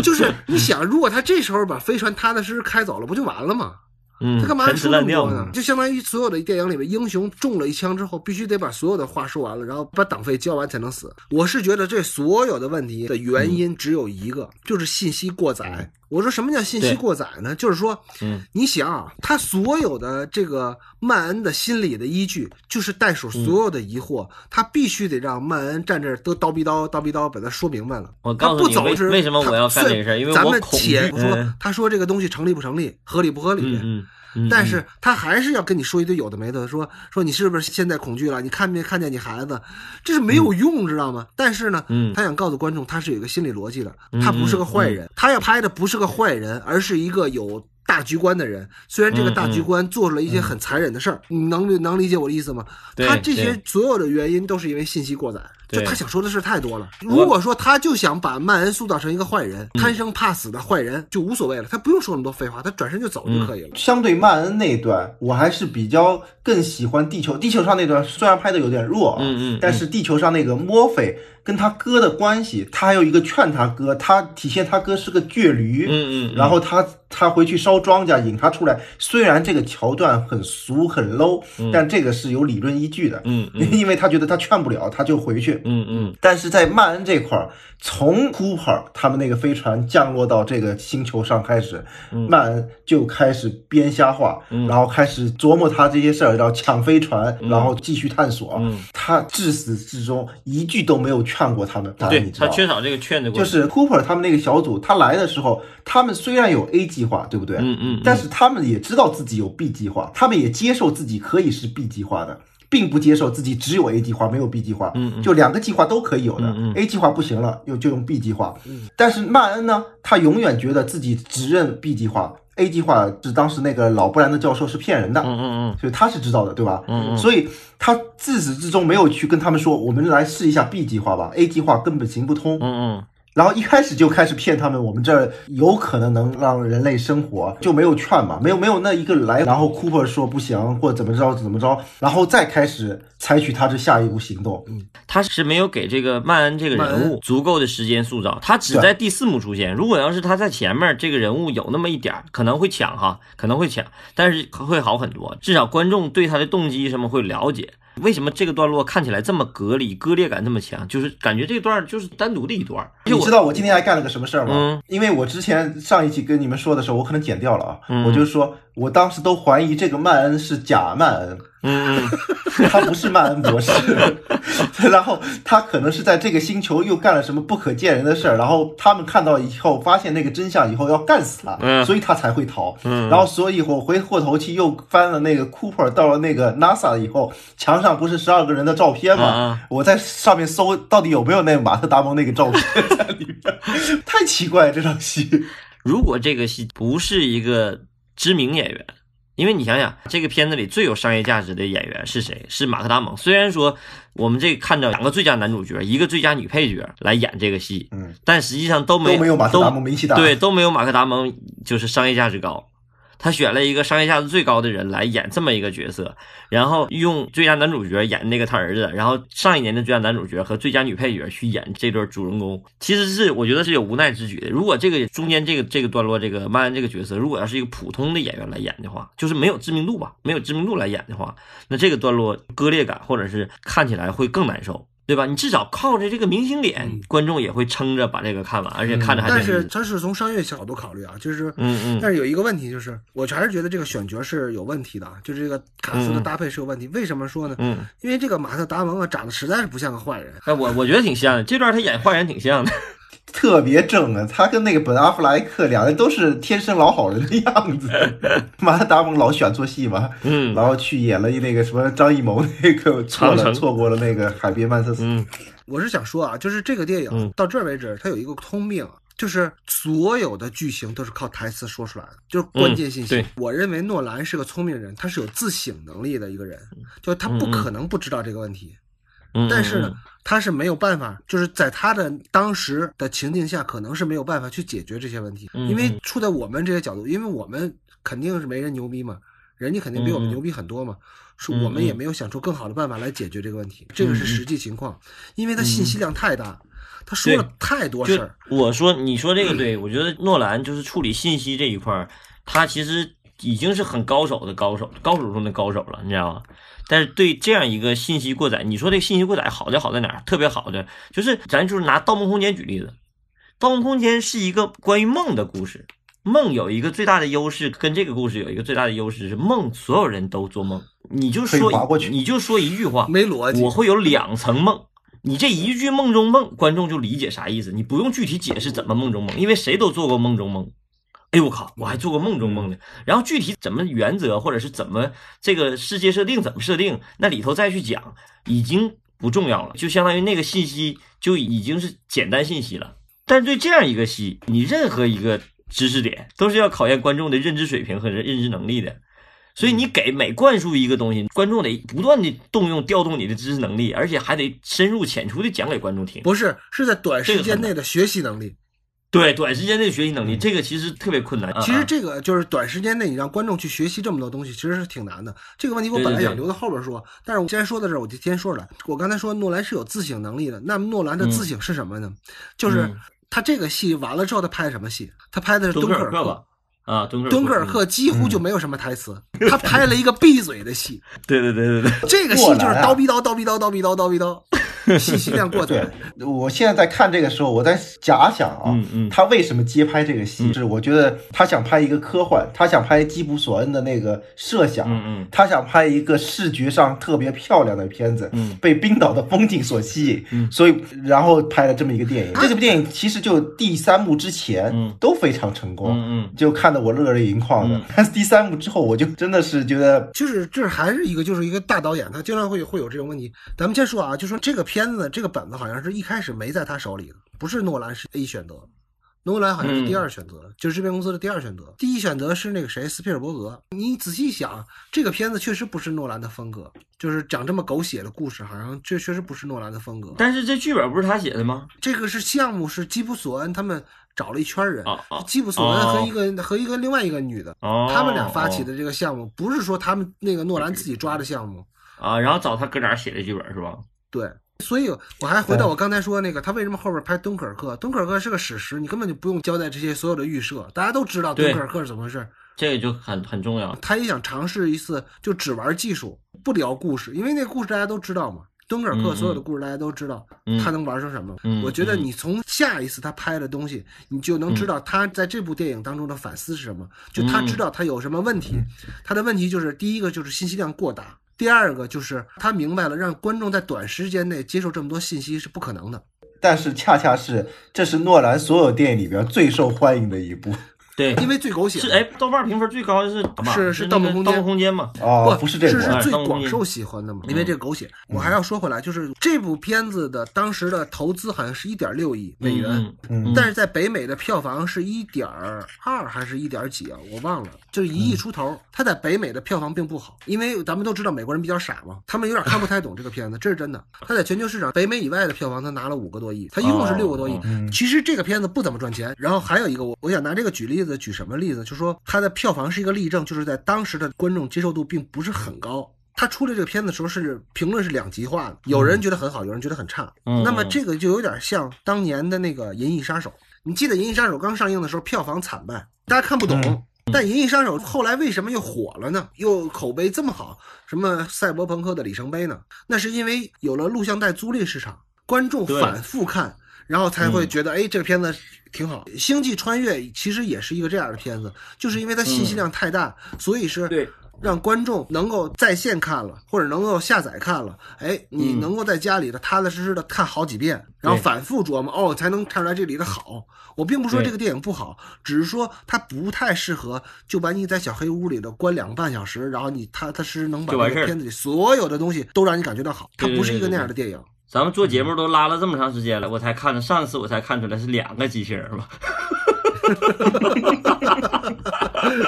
就是你想，如果他这时候把飞船踏踏实实开走了，不就完了吗？嗯，他干嘛还陈词说那么多呢？就相当于所有的电影里面，英雄中了一枪之后，必须得把所有的话说完了，然后把党费交完才能死。我是觉得这所有的问题的原因只有一个，就是信息过载。我说什么叫信息过载呢？就是说，嗯，你想啊，他所有的这个曼恩的心理的依据，就是袋鼠所有的疑惑，他必须得让曼恩站这儿都叨逼叨叨逼叨，把他说明白了。我。他告诉你为不走是为什么我要干他这个事儿因为咱们且不说嗯。他说这个东西成立不成立，合理不合理，嗯，但是他还是要跟你说一堆有的没的，说说你是不是现在恐惧了？你看没看见你孩子？这是没有用，知道吗？但是呢，嗯他想告诉观众，他是有一个心理逻辑的，嗯他不是个坏人，他要拍的不是个坏人，而是一个有。大局观的人，虽然这个大局观做了一些很残忍的事儿，你能理能理解我的意思吗？他这些所有的原因都是因为信息过载，就他想说的事太多了。如果说他就想把曼恩塑造成一个坏人，嗯贪生怕死的坏人，就无所谓了，他不用说那么多废话，他转身就走嗯就可以了。相对曼恩那一段，我还是比较更喜欢地球。地球上那段虽然拍的有点弱啊，嗯嗯但是地球上那个墨菲跟他哥的关系，他还有一个劝他哥，他体现他哥是个倔驴，嗯嗯嗯然后他他回去烧庄稼引他出来，虽然这个桥段很俗很 low，、但这个是有理论依据的，嗯 <laughs> 因为他觉得他劝不了，他就回去，嗯嗯。但是在曼恩这块儿，从 Cooper 他们那个飞船降落到这个星球上开始，曼恩就开始编瞎话，然后开始琢磨他这些事儿，然后抢飞船，然后继续探索。他至始至终一句都没有劝过他们，对他缺少这个劝的，就是 Cooper 他们那个小组，他来的时候，他们虽然有 A 计划，对不对？嗯嗯，但是他们也知道自己有 B 计划，他们也接受自己可以是 B 计划的，并不接受自己只有 A 计划没有 B 计划。嗯嗯就两个计划都可以有的。嗯嗯 A 计划不行了，又就用 B 计划。但是曼恩呢，他永远觉得自己只认 B 计划，A 计划是当时那个老布兰的教授是骗人的。嗯嗯所以他是知道的，对吧？嗯嗯所以他自始至终没有去跟他们说，我们来试一下 B 计划吧，A 计划根本行不通。嗯嗯然后一开始就开始骗他们，我们这儿有可能能让人类生活，就没有劝嘛，没有没有那一个来，然后 Cooper 说不行或怎么着怎么着，然后再开始采取他这下一步行动。嗯他是没有给这个曼恩这个人物足够的时间塑造，他只在第四幕出现。如果要是他在前面，这个人物有那么一点儿可能会抢哈，可能会抢，但是会好很多。至少观众对他的动机什么会了解。为什么这个段落看起来这么隔离、割裂感这么强？就是感觉这段就是单独的一段。你知道我今天还干了个什么事儿吗？嗯因为我之前上一期跟你们说的时候，我可能剪掉了啊，嗯我就说我当时都怀疑这个曼恩是假曼恩，他不是曼恩博士，<laughs> 然后他可能是在这个星球又干了什么不可见人的事儿，然后他们看到以后发现那个真相以后要干死他，嗯。所以他才会逃。嗯。然后所以我回过头去又翻了那个 Cooper 到了那个 NASA 以后，墙上不是十二个人的照片吗？啊我在上面搜到底有没有那个马特达蒙那个照片？在里面，太奇怪了这场戏。如果这个戏不是一个知名演员，因为你想想，这个片子里最有商业价值的演员是谁？是马克达蒙。虽然说我们这看着两个最佳男主角，一个最佳女配角来演这个戏，嗯，但实际上都没都没有马克达蒙名气大。对，都没有马克达蒙就是商业价值高。他选了一个商业价值最高的人来演这么一个角色，然后用最佳男主角演那个他儿子，然后上一年的最佳男主角和最佳女配角去演这对主人公，其实是我觉得是有无奈之举的。如果这个中间这个这个段落，这个曼恩这个角色，如果要是一个普通的演员来演的话，就是没有知名度吧，没有知名度来演的话，那这个段落割裂感或者是看起来会更难受。对吧？你至少靠着这个明星脸，观众也会撑着把这个看完，而且看着还但是他是从商业角度考虑啊，就是嗯嗯但是有一个问题就是，我还是觉得这个选角是有问题的啊，就是这个卡斯的搭配是有问题。为什么说呢？嗯，因为这个马特达蒙啊，长得实在是不像个坏人。哎，我我觉得挺像的，这段他演坏人挺像的。特别正啊，他跟那个本阿弗莱克两人都是天生老好人的样子。<laughs> 马特达蒙老选错戏嘛，嗯然后去演了那个什么张艺谋那个错了错过了那个海边曼彻斯特。嗯我是想说啊，就是这个电影嗯到这儿为止，它有一个通病啊，就是所有的剧情都是靠台词说出来的，就是关键信息。对我认为诺兰是个聪明人，他是有自省能力的一个人，就他不可能不知道这个问题。嗯，但是呢，他是没有办法，就是在他的当时的情境下，可能是没有办法去解决这些问题，嗯因为处在我们这些角度，因为我们肯定是没人牛逼嘛，人家肯定比我们牛逼很多嘛，是嗯我们也嗯没有想出更好的办法来解决这个问题，这个是实际情况，因为他信息量太大，他说了太多事儿，我说你说这个对，我觉得诺兰就是处理信息这一块儿，他其实已经是很高手的高手，高手中的高手了，你知道吗？但是对这样一个信息过载，你说这个信息过载好就好在哪儿？特别好的就是咱就是拿《盗梦空间》举例子，《盗梦空间》是一个关于梦的故事。梦有一个最大的优势，跟这个故事有一个最大的优势是梦，所有人都做梦，你就说你就说一句话，没逻辑我。会有两层梦，你这一句梦中梦，观众就理解啥意思，你不用具体解释怎么梦中梦，因为谁都做过梦中梦。哎呦我靠，我还做过梦中梦呢。然后具体怎么原则，或者是怎么这个世界设定怎么设定，那里头再去讲，已经不重要了，就相当于那个信息就已经是简单信息了。但是对这样一个戏，你任何一个知识点都是要考验观众的认知水平和认知能力的。所以你给每灌输一个东西，观众得不断的动用、调动你的知识能力，而且还得深入浅出的讲给观众听。不是，是在短时间内的学习能力。对，短时间内的学习能力，这个其实特别困难。其实啊这个就是短时间内你让观众去学习这么多东西，其实是挺难的。这个问题我本来想留到后边说，但是我既然说到这儿，我就先说出来。我刚才说诺兰是有自省能力的，那么诺兰的自省是什么呢？就是嗯他这个戏完了之后，他拍什么戏？他拍的是敦敦刻尔克？啊，敦刻尔敦刻尔克几乎就没有什么台词，他拍了一个闭嘴的戏。<laughs> 对对对对对，这个戏就是叨逼叨叨逼叨叨逼叨叨逼叨。<laughs> 信息量过载。我现在在看这个时候，我在假想啊，嗯嗯他为什么接拍这个戏？是我觉得他想拍一个科幻，他想拍基普索恩的那个设想，嗯嗯他想拍一个视觉上特别漂亮的片子，嗯被冰岛的风景所吸引，嗯所以然后拍了这么一个电影。这部电影其实就第三幕之前嗯都非常成功，嗯就看得我热泪盈眶的嗯。但是第三幕之后，我就真的是觉得就是这还是一个就是一个大导演，他经常会会有这种问题。咱们先说啊，就说这个片子这个本子好像是一开始没在他手里的，不是诺兰是 A 选择，诺兰好像是第二选择，就是制片公司的第二选择。第一选择是那个谁斯皮尔伯格。你仔细想，这个片子确实不是诺兰的风格，就是讲这么狗血的故事，好像这确实不是诺兰的风格。但是这剧本不是他写的吗？这个是项目是基普索恩他们找了一圈人，基普索恩和一个、和一个另外一个女的，哦，他们俩发起的这个项目，不是说他们那个诺兰自己抓的项目。啊，然后找他搁哪儿写的剧本是吧？对，所以我还回到我刚才说那个，他为什么后边拍敦刻尔克？敦刻尔克是个史实，你根本就不用交代这些所有的预设，大家都知道敦刻尔克是怎么回事。这个就很很重要。他也想尝试一次，就只玩技术，不聊故事，因为那个故事大家都知道嘛。敦刻尔克嗯所有的故事大家都知道，嗯他能玩成什么？嗯我觉得你从下一次他拍的东西，你就能知道他在这部电影当中的反思是什么。就他知道他有什么问题，他的问题就是第一个就是信息量过大，第二个就是他明白了让观众在短时间内接受这么多信息是不可能的。但是恰恰是这是诺兰所有电影里边最受欢迎的一部对，因为最狗血是哎，豆瓣评分最高的是什么是是是盗梦空间盗梦空间嘛？哦，不是这是部啊是最广受喜欢的嘛，因为这个狗血。我还要说回来，就是这部片子的当时的投资好像是一点六亿美元，但是在北美的票房是一点二还是一点几啊？我忘了，就是一亿出头。它在北美的票房并不好，因为咱们都知道美国人比较傻嘛，他们有点看不太懂这个片子，这是真的。它在全球市场北美以外的票房，它拿了五个多亿，它一共是六个多亿哦。其实这个片子不怎么赚钱。然后还有一个，我我想拿这个举例子，举什么例子？就是说它的票房是一个例证，就是在当时的观众接受度并不是很高。他出来这个片子的时候是评论是两极化的，有人觉得很好，有人觉得很差。嗯那么这个就有点像当年的那个《银翼杀手》，你记得《银翼杀手》刚上映的时候票房惨败，大家看不懂。但《银翼杀手》后来为什么又火了呢？又口碑这么好？什么赛博朋克的里程碑呢？那是因为有了录像带租赁市场，观众反复看，然后才会觉得，哎，这个片子挺好。《星际穿越》其实也是一个这样的片子，就是因为它信息量太大，所以是，让观众能够在线看了，或者能够下载看了，哎，你嗯能够在家里的踏踏实实的看好几遍，然后反复琢磨，哦，才能看出来这里的好。我并不说这个电影不好，只是说它不太适合就把你在小黑屋里的关两个半小时，然后你踏踏实实能把这个片子里所有的东西都让你感觉到好。它不是一个那样的电影。咱们做节目都拉了这么长时间了，我才看着，上次我才看出来是两个机器人嘛，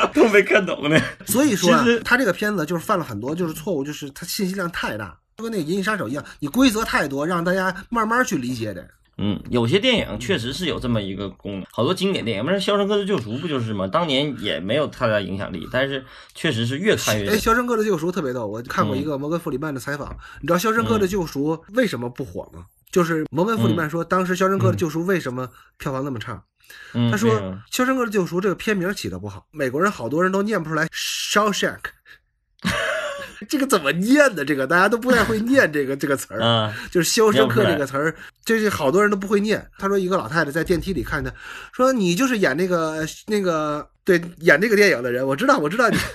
<laughs> 都没看懂呢。所以说啊他这个片子就是犯了很多就是错误，就是他信息量太大，就跟那个《银翼杀手》一样，你规则太多，让大家慢慢去理解的。嗯，有些电影确实是有这么一个功能，好多经典电影，不是《肖申克的救赎》不就是吗？当年也没有太大影响力，但是确实是越看越哎，《肖申克的救赎》特别逗，我看过一个摩根·弗里曼的采访，你知道《肖申克的救赎》为什么不火吗？就是摩根·弗里曼说，当时《肖申克的救赎》为什么票房那么差？嗯，他说，《肖申克的救赎》这个片名起的不好，美国人好多人都念不出来 Shawshank，这个怎么念的？这个大家都不太会念这个这个词儿。啊，就是“肖申克”这个词儿，这是好多人都不会念。他说，一个老太太在电梯里看他，说：“你就是演那个那个对演这个电影的人，我知道，我知道你。<laughs> ”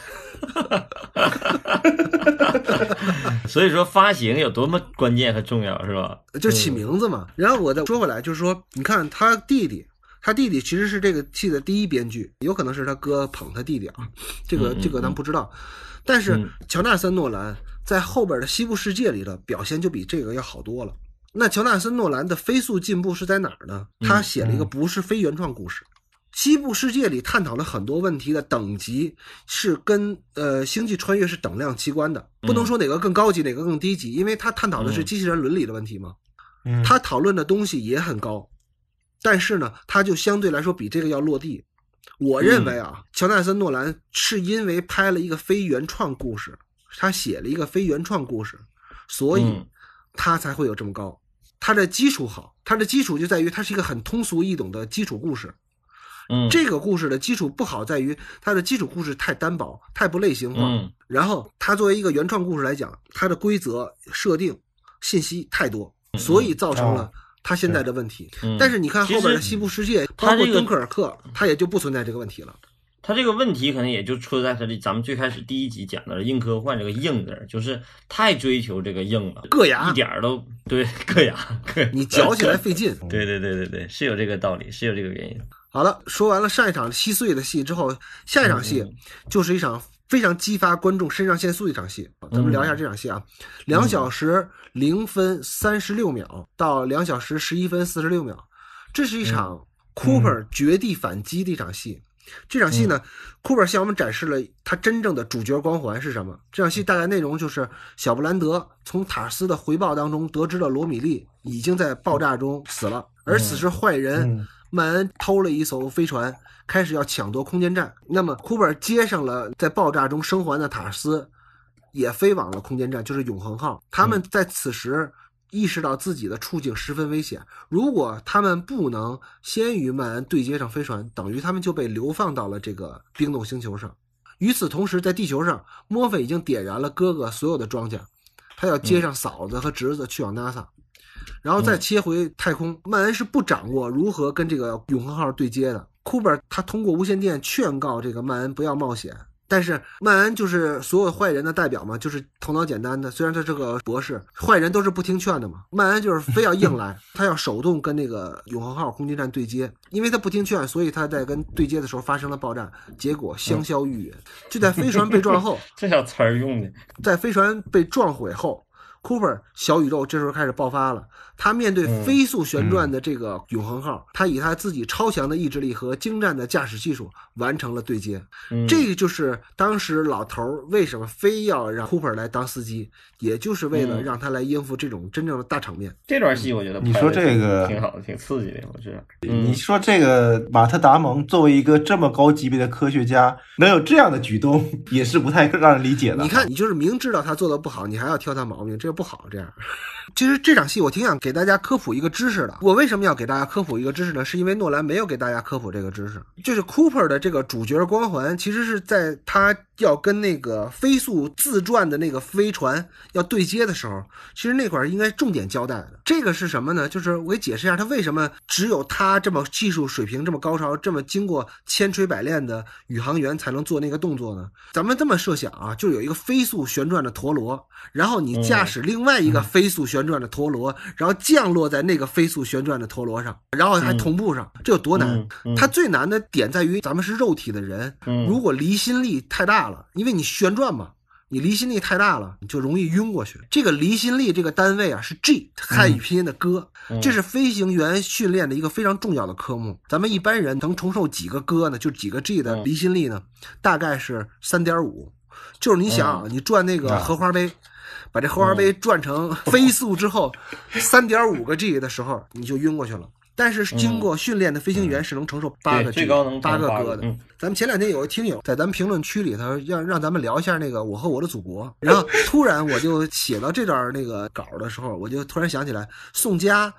所以说发行有多么关键和重要，是吧？就起名字嘛。然后我再说回来，就是说，你看他弟弟，他弟弟其实是这个戏的第一编剧，有可能是他哥捧他弟弟啊，这个这个咱不知道。但是嗯乔纳森·诺兰在后边的《西部世界》里的表现就比这个要好多了。那乔纳森·诺兰的飞速进步是在哪儿呢？他写了一个不是非原创故事。西部世界里探讨了很多问题的等级是跟呃星际穿越是等量齐观的，不能说哪个更高级，哪个更低级，因为他探讨的是嗯机器人伦理的问题嘛。嗯他讨论的东西也很高，但是呢，他就相对来说比这个要落地。我认为啊，乔纳森·诺兰是因为拍了一个非原创故事，他写了一个非原创故事，所以嗯他才会有这么高。他的基础好，他的基础就在于它是一个很通俗易懂的基础故事。嗯，这个故事的基础不好在于它的基础故事太单薄，太不类型化。嗯然后它作为一个原创故事来讲，它的规则设定信息太多，所以造成了他现在的问题。嗯但是你看后边的西部世界，包括敦刻尔克，他也就不存在这个问题了。他这个问题可能也就出在他这咱们最开始第一集讲的硬科幻这个硬字，就是太追求这个硬了，硌牙一点儿都对硌牙，你嚼起来 <laughs> 费劲。对对对对对，是有这个道理，是有这个原因。好了，说完了上一场稀碎的戏之后，下一场戏就是一场非常激发观众肾上腺素的一场戏。咱们聊一下这场戏啊，两小时零分三十六秒到两小时十一分四十六秒，这是一场 Cooper 绝地反击的一场戏。这场戏呢、c o o p e r 向我们展示了他真正的主角光环是什么。这场戏大概内容就是小布兰德从塔斯的回报当中得知了罗米利已经在爆炸中死了，而此时坏人嗯。曼恩偷了一艘飞船，开始要抢夺空间站。那么库珀接上了在爆炸中生还的塔斯，也飞往了空间站，就是永恒号。他们在此时意识到自己的处境十分危险，如果他们不能先与曼恩对接上飞船，等于他们就被流放到了这个冰冻星球上。与此同时，在地球上，墨菲已经点燃了哥哥所有的装甲，他要接上嫂子和侄子去往 NASA。然后再切回太空，曼恩是不掌握如何跟这个永恒号对接的。库珀他通过无线电劝告这个曼恩不要冒险，但是曼恩就是所有坏人的代表嘛，就是头脑简单的。虽然他是个博士，坏人都是不听劝的嘛。曼恩就是非要硬来，<laughs> 他要手动跟那个永恒号空间站对接，因为他不听劝，所以他在跟对接的时候发生了爆炸，结果香消玉殒。就在飞船被撞后，<laughs> 这小词儿用的，在飞船被撞毁后，Cooper 小宇宙这时候开始爆发了。他面对飞速旋转的这个永恒号，他以他自己超强的意志力和精湛的驾驶技术完成了对接。嗯这个就是当时老头儿为什么非要让 Cooper 来当司机，也就是为了嗯让他来应付这种真正的大场面。这段戏我觉得你说这个挺好的，挺刺激的，我觉得。嗯，你说这个马特·达蒙作为一个这么高级别的科学家，能有这样的举动，也是不太让人理解的。你看，你就是明知道他做的不好，你还要挑他毛病，这个不好。这样，<laughs> 其实这场戏我挺想给大家科普一个知识的。我为什么要给大家科普一个知识呢？是因为诺兰没有给大家科普这个知识。就是 Cooper 的这个主角光环，其实是在他要跟那个飞速自转的那个飞船要对接的时候，其实那块儿应该重点交代的。这个是什么呢？就是我给解释一下，他为什么只有他这么技术水平这么高超、这么经过千锤百炼的宇航员才能做那个动作呢？咱们这么设想啊，就有一个飞速旋转的陀螺，然后你驾驶另外一个飞速旋转的陀螺，然后降落在那个飞速旋转的陀螺上，然后还同步上，这有多难它最难的点在于咱们是肉体的人，嗯如果离心力太大了，因为你旋转嘛。你离心力太大了，你就容易晕过去。这个离心力这个单位啊是 G，汉语拼音的哥，嗯这是飞行员训练的一个非常重要的科目。咱们一般人能承受几个哥呢？就几个 G 的嗯离心力呢？大概是三点五。就是你想啊，你转那个荷花杯，把这荷花杯转成飞速之后，三点五个 G 的时候，你就晕过去了。但是经过训练的飞行员是能承受八个最高能八个八个哥的。嗯。咱们前两天有个听友在咱们评论区里头让让咱们聊一下那个《我和我的祖国》，然后突然我就写到这段那个稿的时候，我就突然想起来，宋佳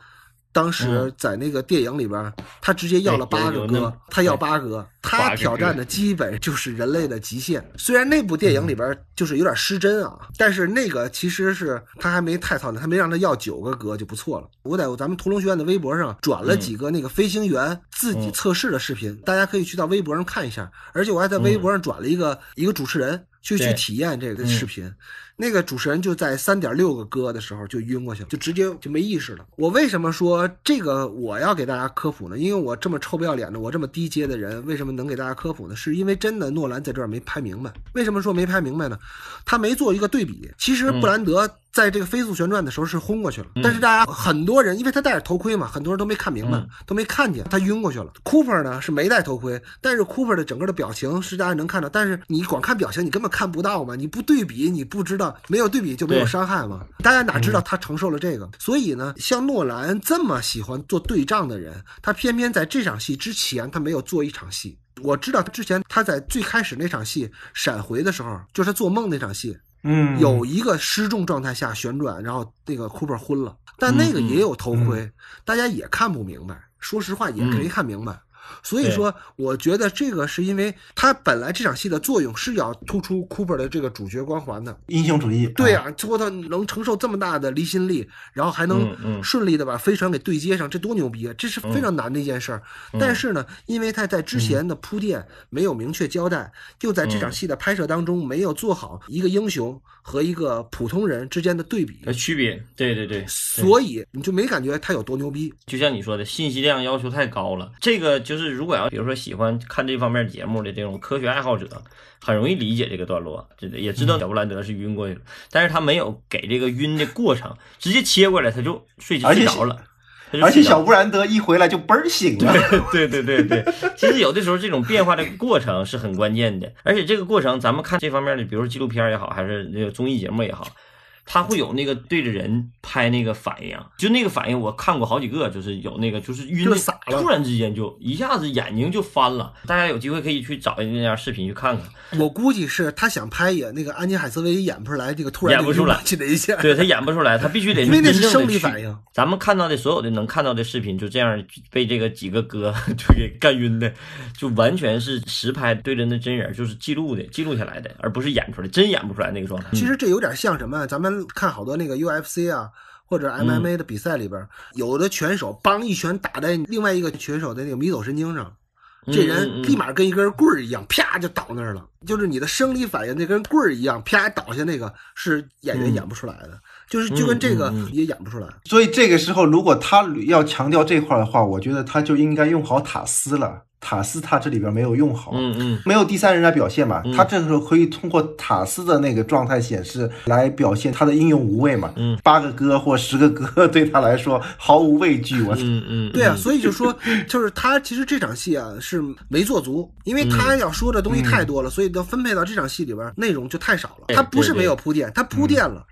当时在那个电影里边，他直接要了八个哥他要八哥，他挑战的基本就是人类的极限。虽然那部电影里边就是有点失真啊，但是那个其实是他还没太操心，他没让他要九个哥就不错了。我在咱们屠龙学院的微博上转了几个那个飞行员自己测试的视频，大家可以去到微博上看一下。而且我还在微博上转了一个、一个主持人去去体验这个视频。那个主持人就在三点六个歌的时候就晕过去了，就直接就没意识了。我为什么说这个我要给大家科普呢？因为我这么臭不要脸的，我这么低阶的人，为什么能给大家科普呢？是因为真的诺兰在这儿没拍明白。为什么说没拍明白呢？他没做一个对比。其实布兰德在这个飞速旋转的时候是轰过去了，但是大家很多人因为他戴着头盔嘛，很多人都没看明白，都没看见他晕过去了。Cooper 呢是没戴头盔，但是 Cooper 的整个的表情是大家能看到，但是你光看表情你根本看不到嘛，你不对比你不知道，没有对比就没有伤害嘛。大家哪知道他承受了这个？所以呢，像诺兰这么喜欢做对仗的人，他偏偏在这场戏之前他没有做一场戏。我知道之前他在最开始那场戏闪回的时候，就是他做梦那场戏，嗯，有一个失重状态下旋转，然后那个 Cooper 昏了，但那个也有头盔，大家也看不明白。说实话，也没看明白。所以说，我觉得这个是因为他本来这场戏的作用是要突出 Cooper 的这个主角光环的。英雄主义，对啊，啊，说他能承受这么大的离心力，然后还能顺利的把飞船给对接上，这多牛逼啊！这是非常难的一件事儿。但是呢，因为他在之前的铺垫没有明确交代，又在这场戏的拍摄当中没有做好一个英雄和一个普通人之间的对比，的区别，对对对，所以你就没感觉他有多牛逼。就像你说的，信息量要求太高了。这个就是，如果要比如说喜欢看这方面节目的这种科学爱好者，很容易理解这个段落，这也知道小布兰德是晕过去了，但是他没有给这个晕的过程，直接切过来他就睡睡着了。而且小布兰德一回来就嘣儿醒了，对对对对，其实有的时候这种变化的过程是很关键的，而且这个过程咱们看这方面的，比如说纪录片也好，还是那个综艺节目也好，它会有那个对着人拍那个反应，就那个反应我看过好几个，就是有那个就是晕就傻了突然之间就一下子眼睛就翻了。大家有机会可以去找那样视频去看看，我估计是他想拍也那个安妮海瑟薇演不出来，这个突然演不出来起来一下，对他演不出来，他必须得因为那生理反应。咱们看到的所有的能看到的视频，就这样被这个几个哥 <laughs> 就给干晕的，就完全是实拍对着那真人，就是记录的，记录下来的，而不是演出来，真演不出来那个状态。其实这有点像什么？咱们看好多那个 UFC 啊，或者嗯 MMA 的比赛里边，有的拳手梆一拳打在另外一个拳手的那个迷走神经上，这人嗯立马跟一根棍儿一样，啪就倒那儿了。就是你的生理反应，那根棍儿一样，啪倒下那个是演员演不出来的，就是就跟这个也演不出来。所以这个时候如果他要强调这块儿的话，我觉得他就应该用好塔斯了。塔斯他这里边没有用好，嗯嗯，没有第三人来表现嘛，他这个时候可以通过塔斯的那个状态显示来表现他的英勇无畏嘛。嗯，八个哥或十个哥对他来说毫无畏惧，我操。嗯嗯，对啊，所以就说，就是他其实这场戏啊是没做足，因为他要说的东西太多了，所以要分配到这场戏里边内容就太少了。对他不是没有铺垫，他铺垫了，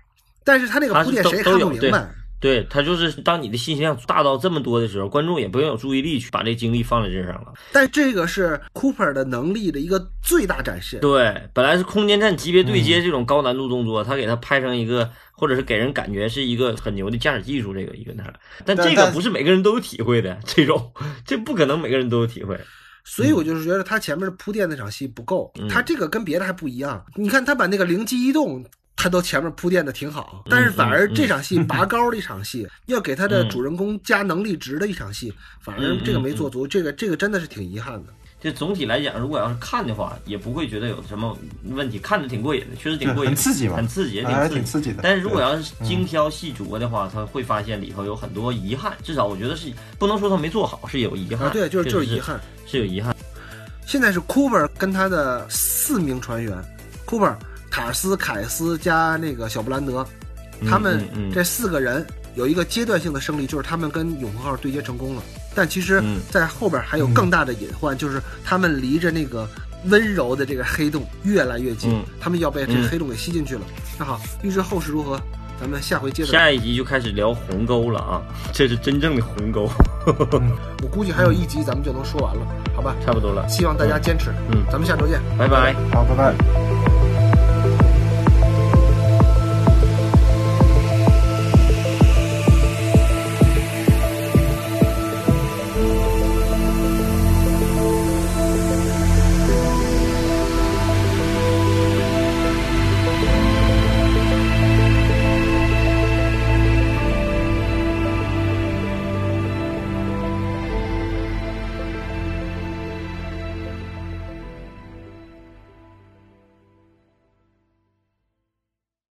但是他那个铺垫谁也看不明白。对他就是当你的信息量大到这么多的时候，观众也不用有注意力去把这精力放在这上了。但这个是 Cooper 的能力的一个最大展示。对，本来是空间站级别对嗯接这种高难度动作，他给他拍成一个，或者是给人感觉是一个很牛的驾驶技术，这个一个那，但这个不是每个人都有体会的，这种这不可能每个人都有体会。所以我就是觉得他前面铺垫那场戏不够，嗯他这个跟别的还不一样。你看他把那个灵机一动。他都前面铺垫的挺好，但是反而这场戏拔高的一场戏，<laughs> 要给他的主人公加能力值的一场戏，反而这个没做足，这个这个真的是挺遗憾的。这总体来讲，如果要是看的话，也不会觉得有什么问题，看着挺过瘾的，确实挺过瘾，很刺激嘛很刺激，也还挺挺刺激的但是如果要是精挑细琢的话，他会发现里头有很多遗憾，至少我觉得是不能说他没做好，是有遗憾。啊，对，就是就是遗憾。是有遗憾。现在是 Cooper 跟他的四名船员，Cooper、塔斯、凯斯加那个小布兰德，他们这四个人有一个阶段性的胜利，就是他们跟永恒号对接成功了。但其实嗯，在后边还有更大的隐患，就是他们离着那个温柔的这个黑洞越来越近，嗯他们要被这嗯个黑洞给吸进去了。那好，预知后事如何，咱们下回接着。下一集就开始聊鸿沟了啊，这是真正的鸿沟，<laughs> 我估计还有一集咱们就能说完了，好吧？差不多了。希望大家坚持。嗯咱们下周见。拜拜。好，拜拜。